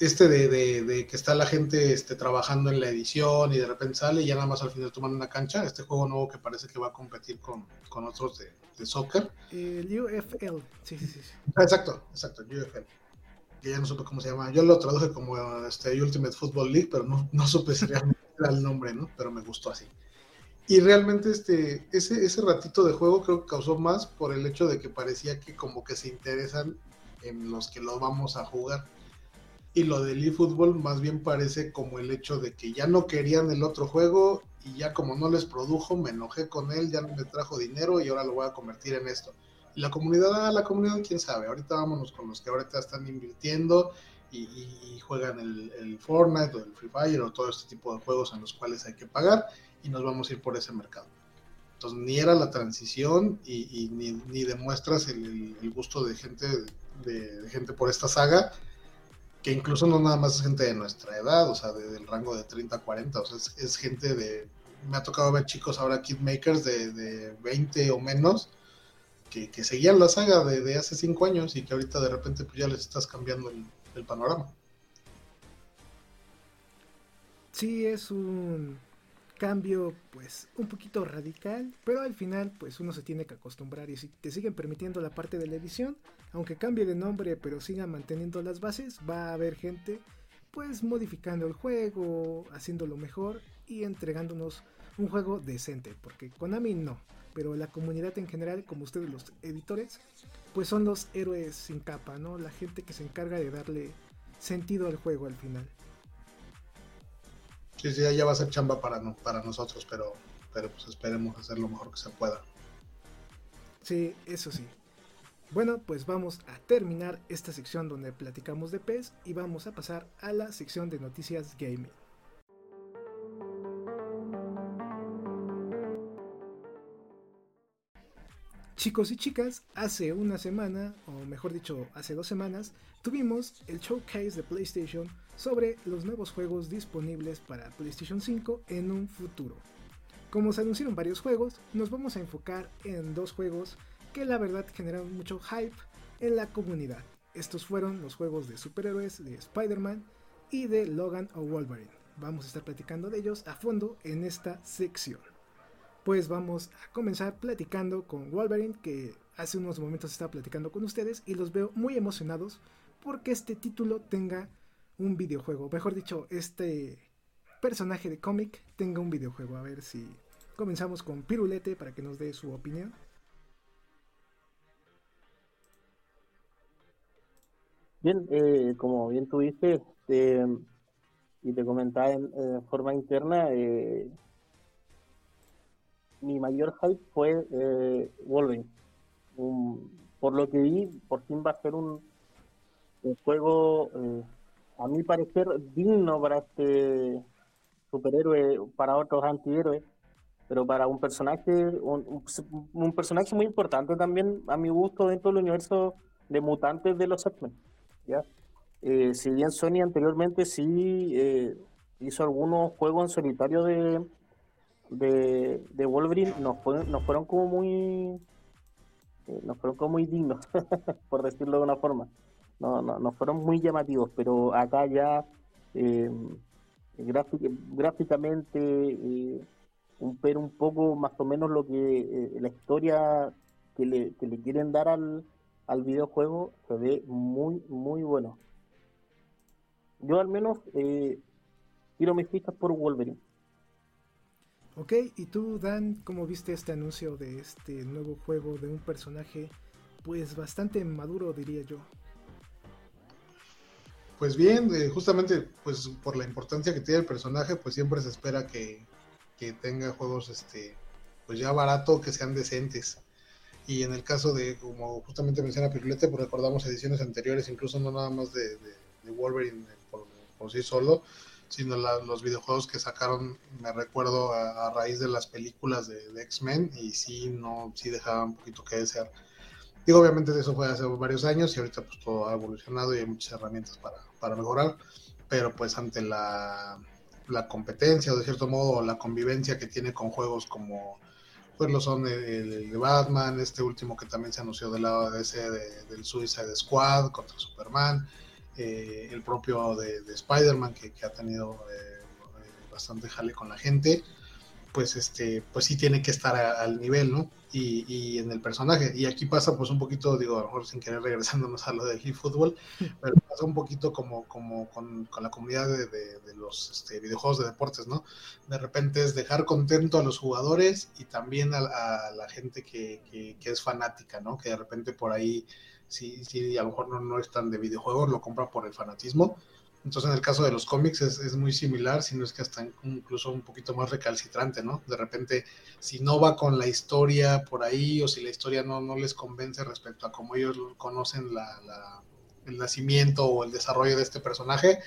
Este de, de, de, que está la gente este, trabajando en la edición y de repente sale y ya nada más al final toman una cancha, este juego nuevo que parece que va a competir con, con otros de, de soccer. El UFL, sí, sí, sí. Exacto, exacto, UFL que ya no supe cómo se llama. Yo lo traduje como este, Ultimate Football League, pero no, no supe si realmente era el nombre, ¿no? Pero me gustó así. Y realmente este, ese, ese ratito de juego creo que causó más por el hecho de que parecía que como que se interesan en los que lo vamos a jugar. Y lo del eFootball más bien parece como el hecho de que ya no querían el otro juego y ya como no les produjo, me enojé con él, ya me trajo dinero y ahora lo voy a convertir en esto. Y la comunidad, ah, la comunidad, quién sabe, ahorita vámonos con los que ahorita están invirtiendo y, juegan el, el, Fortnite o el Free Fire o todo este tipo de juegos en los cuales hay que pagar y nos vamos a ir por ese mercado. Entonces ni era la transición y, ni, ni, demuestras el, el, gusto de gente, de, de gente por esta saga, que incluso no nada más es gente de nuestra edad, o sea, de, del rango de 30 a 40, o sea, es, gente de, me ha tocado ver chicos ahora kidmakers de, de 20 o menos, que, seguían la saga de, hace 5 años y que ahorita de repente pues ya les estás cambiando el panorama. Sí, es un cambio pues un poquito radical, pero al final pues uno se tiene que acostumbrar y si te siguen permitiendo la parte de la edición, aunque cambie de nombre pero sigan manteniendo las bases, va a haber gente pues modificando el juego, haciéndolo mejor y entregándonos un juego decente, porque Konami no, pero la comunidad en general, como ustedes los editores, pues son los héroes sin capa, ¿no? La gente que se encarga de darle sentido al juego al final. Sí, sí, ya va a ser chamba para, para nosotros, pero, pero pues esperemos hacer lo mejor que se pueda. Sí, eso sí. Bueno, pues vamos a terminar esta sección donde platicamos de PES y vamos a pasar a la sección de noticias gaming. Chicos y chicas, hace una semana, o mejor dicho, hace dos semanas, tuvimos el showcase de PlayStation sobre los nuevos juegos disponibles para PlayStation 5 en un futuro. Como se anunciaron varios juegos, nos vamos a enfocar en dos juegos que la verdad generaron mucho hype en la comunidad. Estos fueron los juegos de superhéroes de Spider-Man y de Logan o Wolverine. Vamos a estar platicando de ellos a fondo en esta sección pues vamos a comenzar platicando con Wolverine, que hace unos momentos estaba platicando con ustedes y los veo muy emocionados porque este título tenga un videojuego. Mejor dicho, este personaje de cómic tenga un videojuego. A ver si comenzamos con Pirulete para que nos dé su opinión. Bien, eh, como bien tuviste eh, y te comentaba en eh, forma interna, eh, mi mayor hype fue eh, Wolverine. Um, por lo que vi, por fin va a ser un, un juego, eh, a mi parecer, digno para este superhéroe, para otros antihéroes, pero para un personaje, un, un, personaje muy importante también, a mi gusto, dentro del universo de mutantes de los X-Men. Eh, si bien Sony anteriormente sí eh, hizo algunos juegos en solitario de, de, de Wolverine nos fueron, nos fueron como muy eh, nos fueron como muy dignos por decirlo de una forma. No, no, nos fueron muy llamativos pero acá ya eh, gráficamente eh, un ver un poco más o menos lo que eh, la historia que le, que le quieren dar al, al videojuego se ve muy muy bueno. Yo al menos tiro mis fichas por Wolverine Ok, y tú, Dan, ¿cómo viste este anuncio de este nuevo juego de un personaje, pues bastante maduro, diría yo? Pues bien, eh, justamente pues por la importancia que tiene el personaje, pues siempre se espera que, que, tenga juegos este pues ya barato, que sean decentes. Y en el caso de, como justamente menciona Pirulete, pues recordamos ediciones anteriores, incluso no nada más de, de, Wolverine por sí solo, sino los videojuegos que sacaron, me recuerdo a, raíz de las películas de, X-Men y sí, no, sí dejaba un poquito que desear. Digo, obviamente eso fue hace varios años y ahorita pues todo ha evolucionado y hay muchas herramientas para, para mejorar, pero pues ante la, la competencia o de cierto modo la convivencia que tiene con juegos como pues lo son el, de Batman, este último que también se anunció del lado de ese de, del Suicide Squad contra Superman, eh, el propio de, de Spider-Man que, ha tenido eh, bastante jale con la gente, pues este, pues sí tiene que estar al nivel, ¿no? Y, en el personaje. Y aquí pasa pues un poquito, digo, a lo mejor sin querer regresándonos a lo del eFootball, pero pasa un poquito como, como con, con la comunidad de, de, los este, videojuegos de deportes, ¿no? De repente es dejar contento a los jugadores y también a, a la gente que, que, que, es fanática, ¿no? Que de repente por ahí, sí, sí, a lo mejor no, no están de videojuegos, lo compran por el fanatismo entonces, en el caso de los cómics es, es, muy similar, sino es que hasta incluso un poquito más recalcitrante, ¿no? De repente, si no va con la historia por ahí o si la historia no, no les convence respecto a cómo ellos conocen la, la, el nacimiento o el desarrollo de este personaje,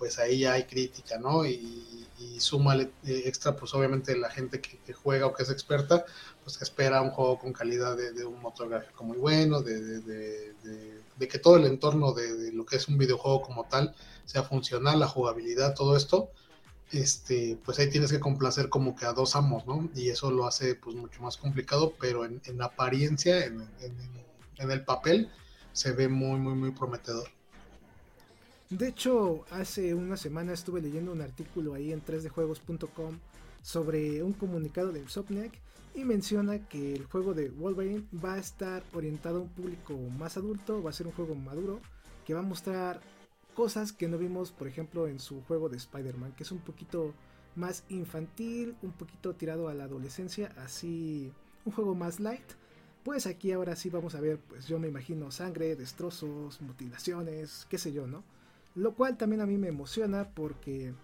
pues ahí ya hay crítica, ¿no? Y, y suma eh, extra, pues obviamente la gente que, juega o que es experta, pues espera un juego con calidad de, de un motor gráfico muy bueno, de, de que todo el entorno de lo que es un videojuego como tal, sea funcional, la jugabilidad, todo esto, este, pues ahí tienes que complacer como que a dos amos, ¿no? Y eso lo hace pues mucho más complicado, pero en, en apariencia, en, en, en, el papel, se ve muy, muy, muy prometedor. De hecho, hace una semana estuve leyendo un artículo ahí en 3dejuegos.com sobre un comunicado de Insomniac y menciona que el juego de Wolverine va a estar orientado a un público más adulto, va a ser un juego maduro, que va a mostrar cosas que no vimos, por ejemplo, en su juego de Spider-Man, que es un poquito más infantil, un poquito tirado a la adolescencia, así un juego más light. Pues aquí ahora sí vamos a ver, pues yo me imagino sangre, destrozos, mutilaciones, qué sé yo, ¿no? Lo cual también a mí me emociona porque,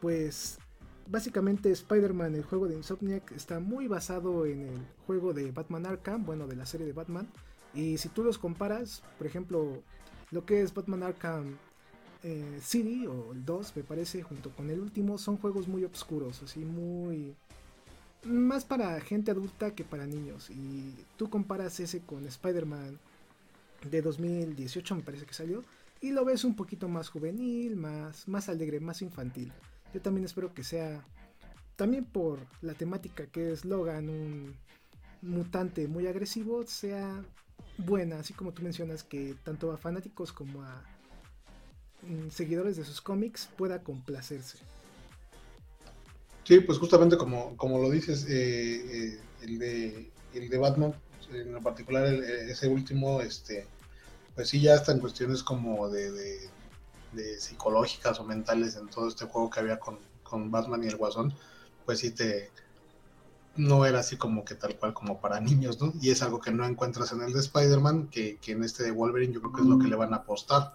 pues, básicamente Spider-Man, el juego de Insomniac, está muy basado en el juego de Batman Arkham, bueno, de la serie de Batman. Y si tú los comparas, por ejemplo, lo que es Batman Arkham eh, City o el 2 me parece junto con el último son juegos muy oscuros, así muy más para gente adulta que para niños y tú comparas ese con Spider-Man de 2018 me parece que salió y lo ves un poquito más juvenil, más más alegre, más infantil. Yo también espero que sea también por la temática que es Logan, un mutante muy agresivo, sea buena, así como tú mencionas que tanto a fanáticos como a seguidores de sus cómics pueda complacerse. Sí, pues justamente como, como lo dices, eh, eh, el, de, el de Batman, en particular ese último, este, pues sí ya está en cuestiones como de, de, de, psicológicas o mentales en todo este juego que había con, con Batman y el Guasón, pues sí te, no era así como que tal cual como para niños, ¿no? Y es algo que no encuentras en el de Spider-Man, que, que, en este de Wolverine yo creo que es lo que le van a apostar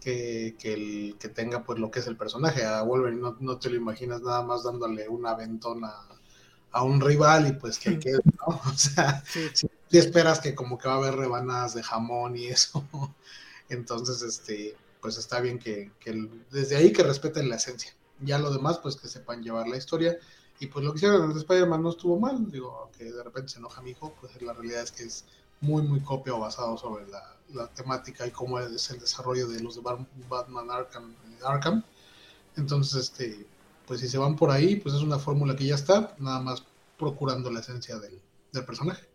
que, que, el, que tenga pues lo que es el personaje. A Wolverine no, no te lo imaginas nada más dándole un aventón a, a un rival y pues que quede, ¿no? O sea, sí. Si, esperas que como que va a haber rebanadas de jamón y eso. Entonces, este, pues está bien que, desde ahí que respeten la esencia. Ya lo demás, pues que sepan llevar la historia. Y pues lo que hicieron en Spider-Man no estuvo mal. Digo, que de repente se enoja mi hijo, pues la realidad es que es muy, muy copia o basado sobre la, temática y cómo es el desarrollo de los de Batman Arkham, Arkham. Entonces, este, pues si se van por ahí, pues es una fórmula que ya está, nada más procurando la esencia del personaje.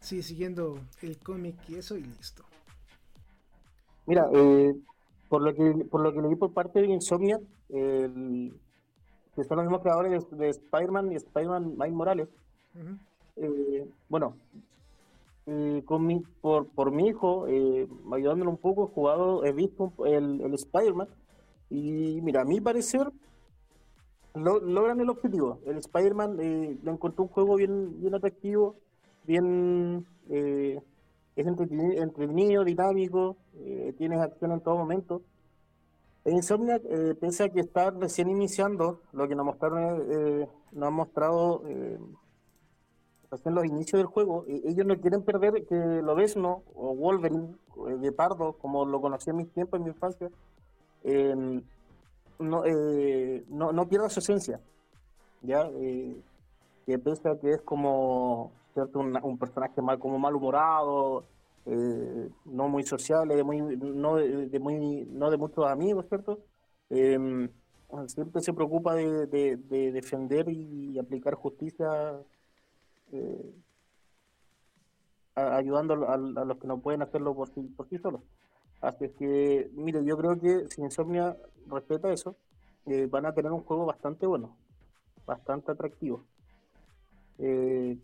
Sí, siguiendo el cómic y eso y listo. Mira, eh, por lo que por lo que leí por parte de Insomnia, el, que son los mismos creadores de, de Spider-Man y Spider-Man Miles Morales, uh -huh. eh, bueno, eh, con mi, por, por mi hijo, eh, ayudándolo un poco, he jugado, he visto el, el Spider-Man y mira, a mi parecer lo, logran el objetivo. El Spider-Man eh, lo encontró un juego bien, bien atractivo, bien eh, es entretenido, entretenido dinámico, eh, tienes acción en todo momento. En Insomniac, eh, pese a que está recién iniciando, lo que nos mostraron, nos ha mostrado en los inicios del juego, ellos no quieren perder que Lobesno o Wolverine, de Pardo, como lo conocí en mis tiempos, en mi infancia, eh, no, eh, no, no, pierda su esencia. ¿ya? Eh, que pese a que es como ¿cierto? Un, un personaje mal, como malhumorado, eh, no muy social, de muy, no, de, de, muy, no de muchos amigos, ¿cierto? Em, siempre se preocupa de, de, de defender y aplicar justicia eh, ayudando a, a, los que no pueden hacerlo por sí, por sí solos. Así que, mire, yo creo que si Insomnia respeta eso, eh, van a tener un juego bastante bueno, bastante atractivo. Eh,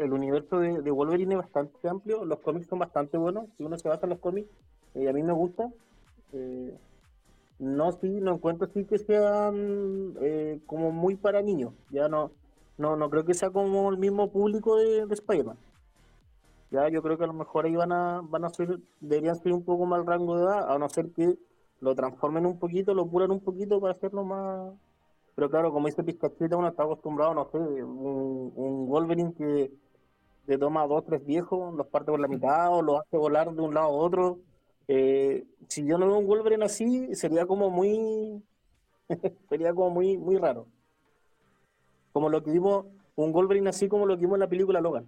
el universo de, de, Wolverine es bastante amplio, los cómics son bastante buenos, si uno se basa en los cómics, eh, a mí me gusta, Eh, no, sí, no encuentro sí que sean eh, como muy para niños. Ya no, no, no creo que sea como el mismo público de, de Spider-Man. Ya, yo creo que a lo mejor ahí van a, van a ser, deberían ser un poco más rango de edad, a no ser que lo transformen un poquito, lo puran un poquito para hacerlo más. Pero claro, como dice Pizcachita, uno está acostumbrado, no sé, un, un Wolverine que te toma dos, tres viejos, los parte por la mitad o los hace volar de un lado a otro. Eh, si yo no veo un Wolverine así, sería como muy. sería como muy, muy raro. Como lo que vimos, un Wolverine así como lo que vimos en la película Logan.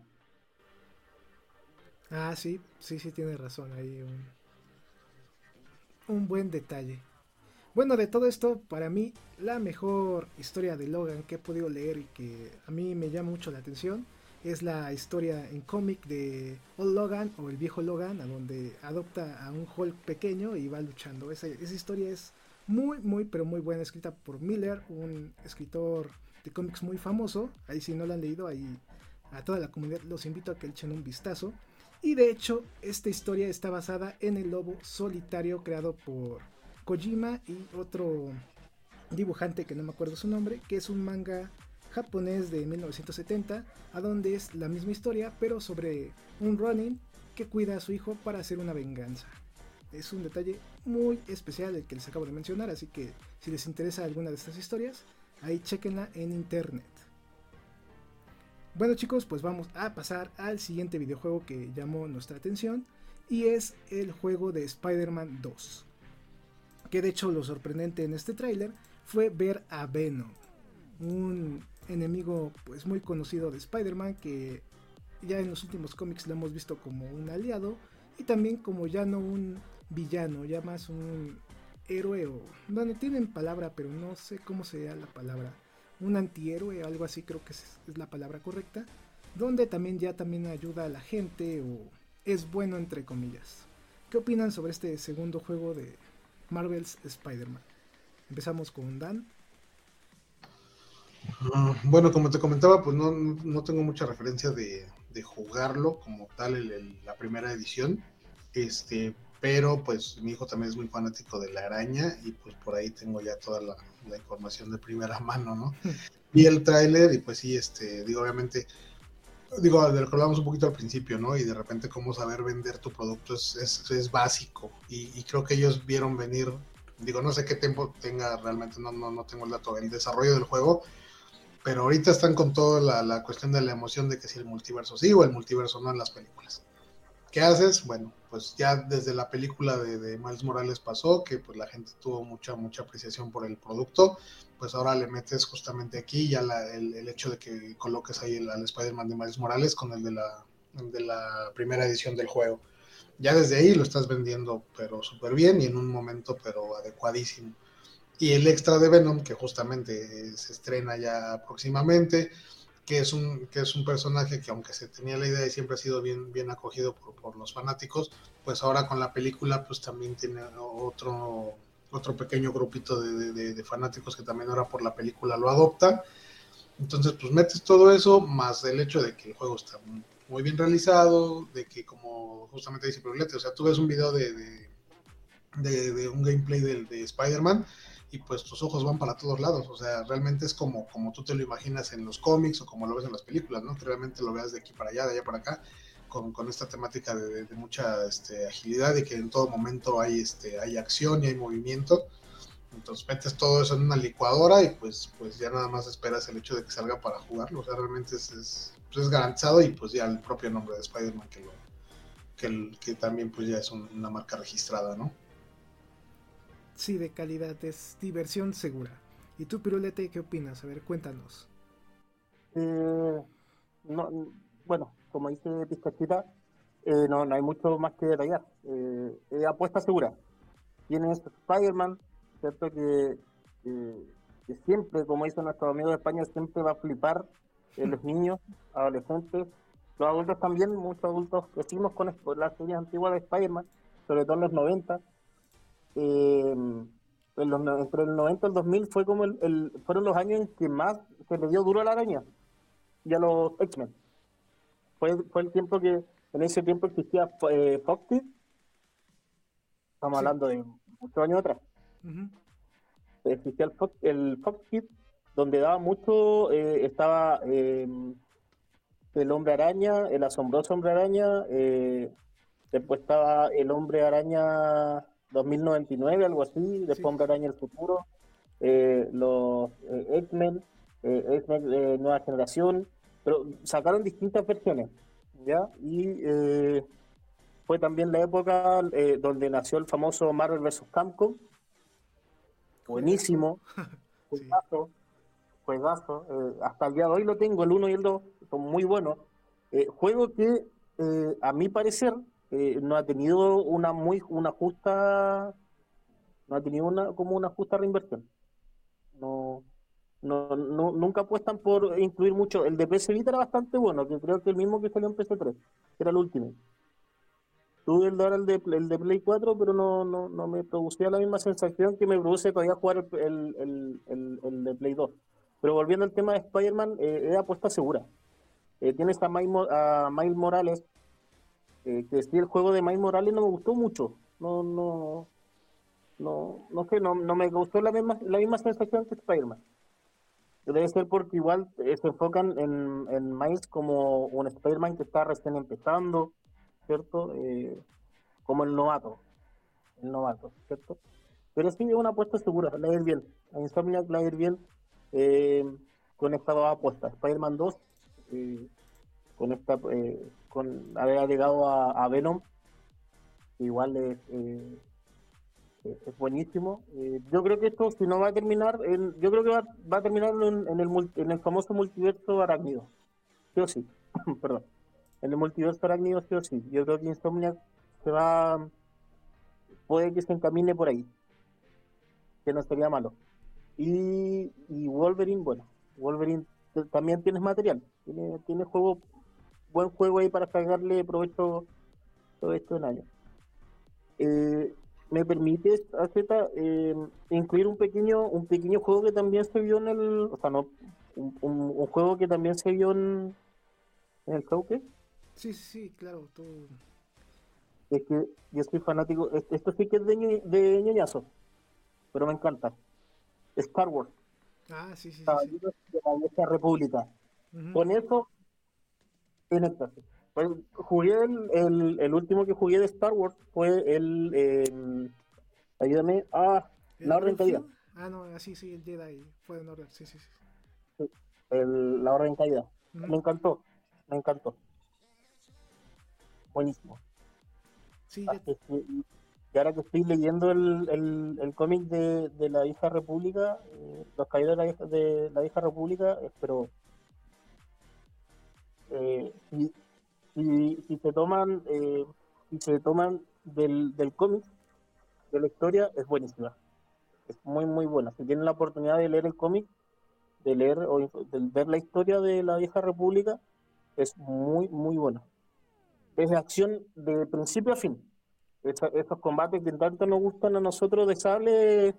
Ah, sí, sí, sí, tiene razón. Ahí un, un buen detalle. Bueno, de todo esto, para mí, la mejor historia de Logan que he podido leer y que a mí me llama mucho la atención es la historia en cómic de Old Logan o el viejo Logan, a donde adopta a un Hulk pequeño y va luchando. Esa, esa historia es muy, muy, pero muy buena, escrita por Miller, un escritor de cómics muy famoso. Ahí si no lo han leído, ahí a toda la comunidad los invito a que echen un vistazo. Y de hecho, esta historia está basada en el lobo solitario creado por Kojima y otro dibujante que no me acuerdo su nombre, que es un manga japonés de 1970, a donde es la misma historia, pero sobre un Ronin que cuida a su hijo para hacer una venganza. Es un detalle muy especial el que les acabo de mencionar, así que si les interesa alguna de estas historias, ahí chequenla en internet. Bueno chicos, pues vamos a pasar al siguiente videojuego que llamó nuestra atención y es el juego de Spider-Man 2. Que de hecho lo sorprendente en este tráiler fue ver a Venom, un enemigo pues muy conocido de Spider-Man que ya en los últimos cómics lo hemos visto como un aliado y también como ya no un villano, ya más un héroe o bueno, tienen palabra, pero no sé cómo sería la palabra un antihéroe, algo así creo que es, la palabra correcta, donde también ya también ayuda a la gente o es bueno entre comillas. ¿Qué opinan sobre este segundo juego de Marvel's Spider-Man? Empezamos con Dan. Bueno, como te comentaba, pues no, tengo mucha referencia de, jugarlo como tal en la primera edición. Este, pero pues mi hijo también es muy fanático de la araña y pues por ahí tengo ya toda la, información de primera mano, ¿no? Vi el tráiler y pues sí, este, digo, obviamente, digo, de lo que hablamos un poquito al principio, ¿no? Y de repente cómo saber vender tu producto es, es, básico y, creo que ellos vieron venir, digo, no sé qué tiempo tenga realmente, no, no, no tengo el dato, el desarrollo del juego, pero ahorita están con toda la, la cuestión de la emoción de que si el multiverso sí o el multiverso no en las películas. ¿Qué haces? Bueno, pues ya desde la película de, Miles Morales pasó, que pues la gente tuvo mucha, mucha apreciación por el producto, pues ahora le metes justamente aquí ya el, hecho de que coloques ahí el, al Spider-Man de Miles Morales con el de la, de la primera edición del juego. Ya desde ahí lo estás vendiendo, pero súper bien y en un momento, pero adecuadísimo. Y el extra de Venom, que justamente se estrena ya próximamente, que es un, que es un personaje que aunque se tenía la idea y siempre ha sido bien, bien acogido por, por los fanáticos, pues ahora con la película pues también tiene otro, otro pequeño grupito de, de, fanáticos que también ahora por la película lo adoptan. Entonces pues metes todo eso, más el hecho de que el juego está muy bien realizado, de que como justamente dice Prolete, o sea, tú ves un video de, de, de un gameplay de, de Spider-Man y pues tus ojos van para todos lados, o sea, realmente es como, como tú te lo imaginas en los cómics o como lo ves en las películas, ¿no? Que realmente lo veas de aquí para allá, de allá para acá, con, con esta temática de, mucha este, agilidad y que en todo momento hay, este, hay acción y hay movimiento. Entonces metes todo eso en una licuadora y pues, pues ya nada más esperas el hecho de que salga para jugarlo. O sea, realmente es, es, pues es garantizado y pues ya el propio nombre de Spider-Man que, lo, que, que también pues ya es una marca registrada, ¿no? Sí de calidad, es diversión segura. ¿Y tú, Pirulete, qué opinas? A ver, cuéntanos. Eh, no, bueno, como dice Pizcachita, eh, no, no hay mucho más que detallar. Eh, apuesta segura. Tienes Spider-Man, ¿cierto? Que, siempre, como dice nuestro amigo de España, siempre va a flipar los niños, adolescentes, los adultos también, muchos adultos crecimos con las series antiguas de Spider-Man, sobre todo en los 90 eh, entre el 90 y el 2000 fue como el, fueron los años en que más se le dio duro a la araña y a los X-Men. Fue, fue el tiempo que en ese tiempo existía eh, Foxy. Estamos hablando de muchos años atrás. Existía el Fox, el Fox donde daba mucho, eh, estaba eh, el hombre araña, el asombroso hombre araña, eh, después estaba el hombre araña 2099, algo así, después hombre araña el futuro, los X-Men, X-Men de nueva generación, pero sacaron distintas versiones, ¿ya? Y fue también la época donde nació el famoso Marvel vs. Capcom, buenísimo, juegazo, juegazo. Eh, hasta el día de hoy lo tengo, el 1 y el 2 son muy buenos. Eh, juego que eh, a mi parecer no ha tenido una muy una justa no ha tenido una como una justa reinversión. No, no, no, nunca apuestan por incluir mucho. El de PS Vita era bastante bueno, que creo que el mismo que salió en PS3, que era el último. Tuve el de, el de, el de Play 4, pero no, no, no me producía la misma sensación que me produce todavía jugar el, el, el, el de Play 2. Pero volviendo al tema de Spider-Man, eh, es apuesta segura. Eh, tienes a a Miles Morales, eh, que sí, el juego de Miles Morales no me gustó mucho. No, no, no, no sé, no, no me gustó la misma, la misma sensación que Spider-Man. Debe ser porque igual eh, se enfocan en, en Miles como un Spider-Man que está recién empezando, ¿cierto? Eh, como el novato, el novato, ¿cierto? Pero sí es una apuesta segura, la ir bien. A Insomniac la ir bien eh, con esta apuestas. Spider-Man 2, eh, con esta, eh, con haber agregado a, Venom, igual es, eh, es buenísimo. yo creo que esto, si no va a terminar, en, yo creo que va, va a terminar en, en, el, en el famoso multiverso arácnido. Sí o sí, perdón en el multiverso arácnido sí o sí. Yo creo que Insomniac se va, puede que se encamine por ahí, que no sería malo. Y, y Wolverine, bueno, Wolverine también tienes material, tiene, tiene juego, buen juego ahí para sacarle provecho todo esto en año. Eh, ¿Me permites, Azeta, eh, incluir un pequeño, un pequeño juego que también se vio en el, o sea, no, un, un, juego que también se vio en, en el Cauque? Sí, sí, sí, claro. Es que yo soy fanático. Esto sí que es de, de ñoñazo, pero me encanta. Star Wars. Ah, sí, sí. sí, de la vieja república. Con eso, en éxtasis. Pues, jugué el, el, último que jugué de Star Wars fue el. ayúdame. Ah, La Orden Caída. Ah, no, así sí, el Jedi fue en orden. Sí, sí, sí. sí el, la Orden Caída. Me encantó. Me encantó buenísimo. Sí, ah, Y ahora que estoy leyendo el, el, el cómic de, de, la vieja república, eh, los caídos de la vieja, de la vieja república, pero eh, si, si, se toman eh, si se toman del, del cómic, de la historia, es buenísima. Es muy, muy buena. Si tienen la oportunidad de leer el cómic, de leer o de ver la historia de la vieja república, es muy, muy buena es de acción de principio a fin. Estos, combates que tanto nos gustan a nosotros de sable,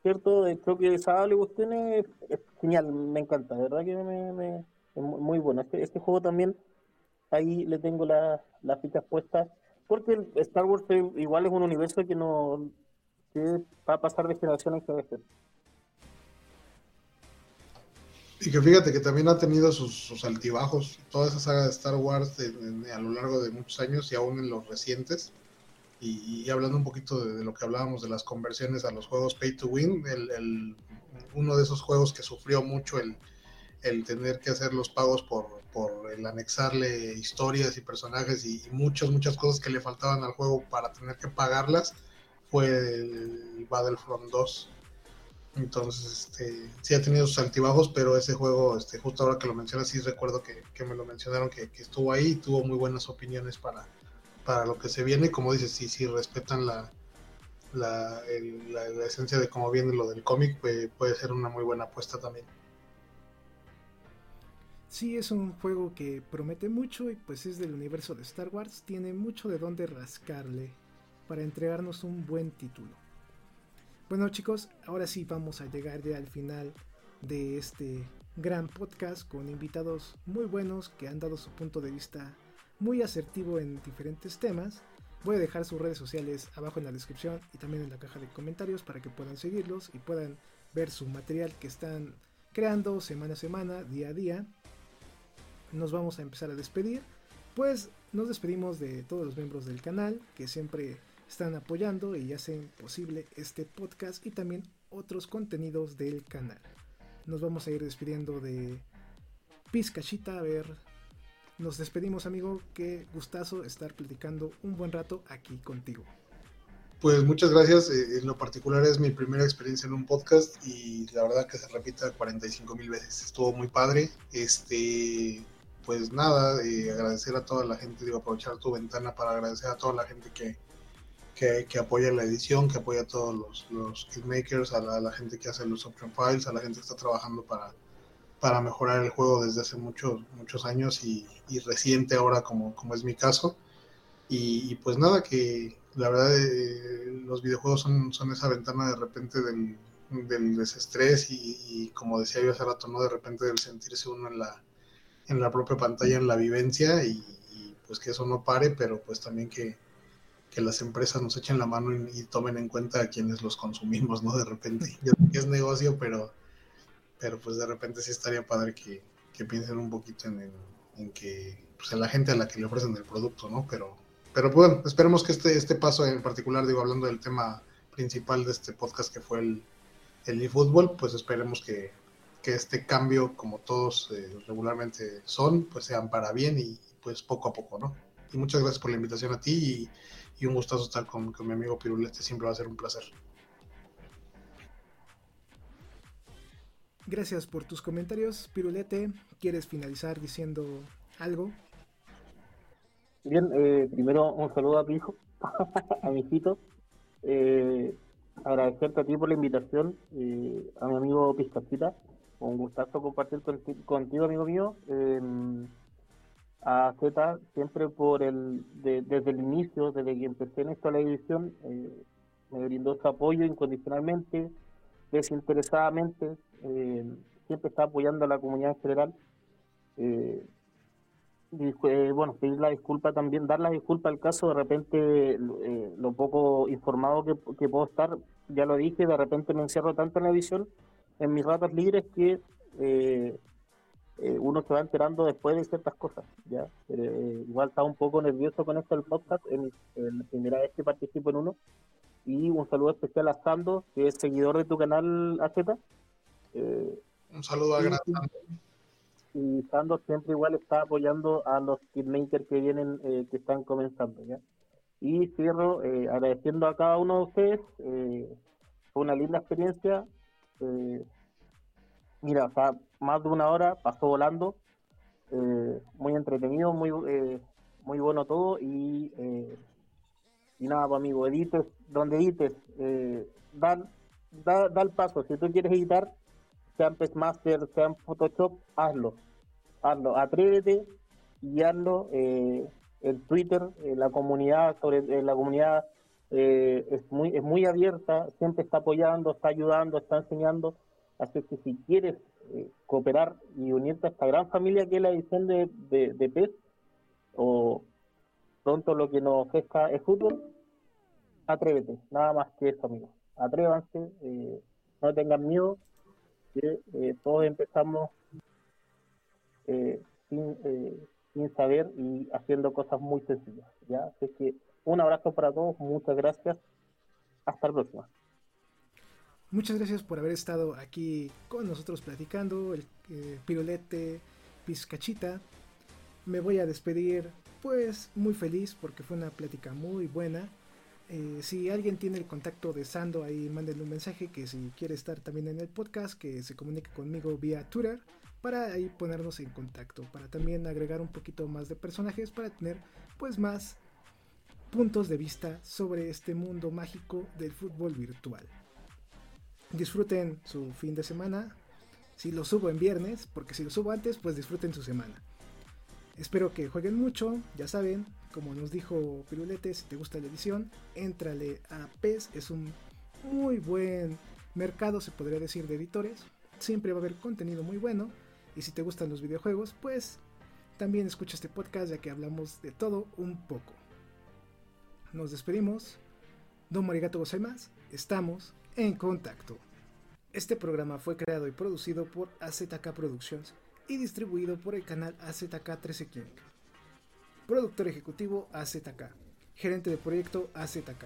¿cierto? De choque de sable, cuestiones, es genial, me encanta, de verdad que me, muy bueno. Este, este, juego también, ahí le tengo las fichas puestas, porque Star Wars igual es un universo que no que va a pasar de generación en generación. Y que fíjate que también ha tenido sus, altibajos, toda esa saga de Star Wars a lo largo de muchos años y aún en los recientes. Y, hablando un poquito de, lo que hablábamos de las conversiones a los juegos Pay to Win, el, uno de esos juegos que sufrió mucho el, el tener que hacer los pagos por, por el anexarle historias y personajes y, muchas, muchas cosas que le faltaban al juego para tener que pagarlas, fue el Battlefront 2 entonces, este, sí ha tenido sus altibajos, pero ese juego, este, justo ahora que lo mencionas, sí recuerdo que, me lo mencionaron, que, estuvo ahí y tuvo muy buenas opiniones para, para lo que se viene. Como dices, sí, sí respetan la, la, la, esencia de cómo viene lo del cómic, pues, puede ser una muy buena apuesta también. Sí, es un juego que promete mucho y pues es del universo de Star Wars, tiene mucho de dónde rascarle para entregarnos un buen título. Bueno chicos, ahora sí vamos a llegar ya al final de este gran podcast con invitados muy buenos que han dado su punto de vista muy asertivo en diferentes temas. Voy a dejar sus redes sociales abajo en la descripción y también en la caja de comentarios para que puedan seguirlos y puedan ver su material que están creando semana a semana, día a día. Nos vamos a empezar a despedir. Pues nos despedimos de todos los miembros del canal que siempre están apoyando y hacen posible este podcast y también otros contenidos del canal. Nos vamos a ir despidiendo de Pizcachita. A ver, nos despedimos, amigo. Qué gustazo estar platicando un buen rato aquí contigo. Pues muchas gracias. Eh, en lo particular es mi primera experiencia en un podcast y la verdad que se repita 45 mil veces. Estuvo muy padre. Este, pues nada, eh, agradecer a toda la gente, digo, aprovechar tu ventana para agradecer a toda la gente que, que, apoya la edición, que apoya a todos los, los a la, gente que hace los option files, a la gente que está trabajando para, para mejorar el juego desde hace muchos, muchos años y, reciente ahora como, como es mi caso. Y, pues nada, que la verdad eh, los videojuegos son, son esa ventana de repente del, del desestrés y, como decía yo hace rato, ¿no? De repente del sentirse uno en la, en la propia pantalla, en la vivencia y, pues que eso no pare, pero pues también que, las empresas nos echen la mano y, tomen en cuenta a quienes los consumimos, ¿no? De repente. Yo sé que es negocio, pero, pero pues de repente sí estaría padre que, piensen un poquito en, en, que, pues en la gente a la que le ofrecen el producto, ¿no? Pero pero bueno, esperemos que este, este paso en particular, digo, hablando del tema principal de este podcast que fue el, el eFootball, pues esperemos que, que, este cambio, como todos eh, regularmente son, pues sean para bien y pues poco a poco, ¿no? Y muchas gracias por la invitación a ti y, un gustazo estar con, con mi amigo Pirulete, siempre va a ser un placer. Gracias por tus comentarios, Pirulete. ¿Quieres finalizar diciendo algo? Bien, eh, primero un saludo a mi hijo, a mi hijito. Eh, agradecerte a ti por la invitación, eh, a mi amigo Pizcachita. Un gustazo compartir contigo, amigo mío. Em, a Z, siempre por el, desde el inicio, desde que empecé en esta la edición, eh, me brindó su apoyo incondicionalmente, desinteresadamente, siempre está apoyando a la comunidad en general. Eh, bueno, pedir la disculpa también, dar la disculpa al caso, de repente eh, lo poco informado que, puedo estar, ya lo dije, de repente me encierro tanto en la edición, en mis ratos libres, que eh, uno se va enterando después de ciertas cosas, ¿ya? igual estaba un poco nervioso con esto del podcast, en, la primera vez que participo en uno, y un saludo especial a Sando, que es seguidor de tu canal, AZ. un saludo a Gran y Sandor siempre igual está apoyando a los kidmakers que vienen, eh, que están comenzando, ¿ya? Y cierro eh, agradeciendo a cada uno de ustedes, eh, fue una linda experiencia, mira, o más de una hora pasó volando, muy entretenido, muy muy bueno todo, y, y nada, pues amigo, edites, donde edites, da, da, da el paso, si tú quieres editar, sea en Master, sea Photoshop, hazlo. Hazlo, atrévete y hazlo. Eh, en Twitter, la comunidad, sobre la comunidad eh, es muy es muy abierta, siempre está apoyando, está ayudando, está enseñando. Así que si quieres eh, cooperar y unirte a esta gran familia que es la edición de, de, de PES, o pronto lo que nos ofrezca es fútbol, atrévete, nada más que eso, amigos. Atrévanse, no tengan miedo, que eh, todos empezamos eh, sin, eh, sin saber y haciendo cosas muy sencillas. ¿ya? Así que un abrazo para todos, muchas gracias, hasta la próxima. Muchas gracias por haber estado aquí con nosotros platicando, el pirulete, pizcachita. Me voy a despedir pues muy feliz porque fue una plática muy buena. Eh, si alguien tiene el contacto de Sando, ahí mándenle un mensaje que si quiere estar también en el podcast, que se comunique conmigo vía Twitter para ahí ponernos en contacto, para también agregar un poquito más de personajes, para tener pues más puntos de vista sobre este mundo mágico del fútbol virtual. Disfruten su fin de semana, si lo subo en viernes, porque si lo subo antes, pues disfruten su semana. Espero que jueguen mucho, ya saben, como nos dijo Pirulete, si te gusta la edición, éntrale a PES, es un muy buen mercado, se podría decir, de editores. Siempre va a haber contenido muy bueno. Y si te gustan los videojuegos, pues también escucha este podcast ya que hablamos de todo un poco. Nos despedimos. Don Marigato Gozaimas, estamos en contacto. Este programa fue creado y producido por AZK Productions y distribuido por el canal AZK 13 King. Productor ejecutivo AZK. Gerente de proyecto AZK.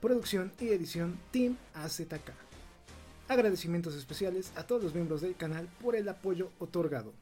Producción y edición Team AZK. Agradecimientos especiales a todos los miembros del canal por el apoyo otorgado.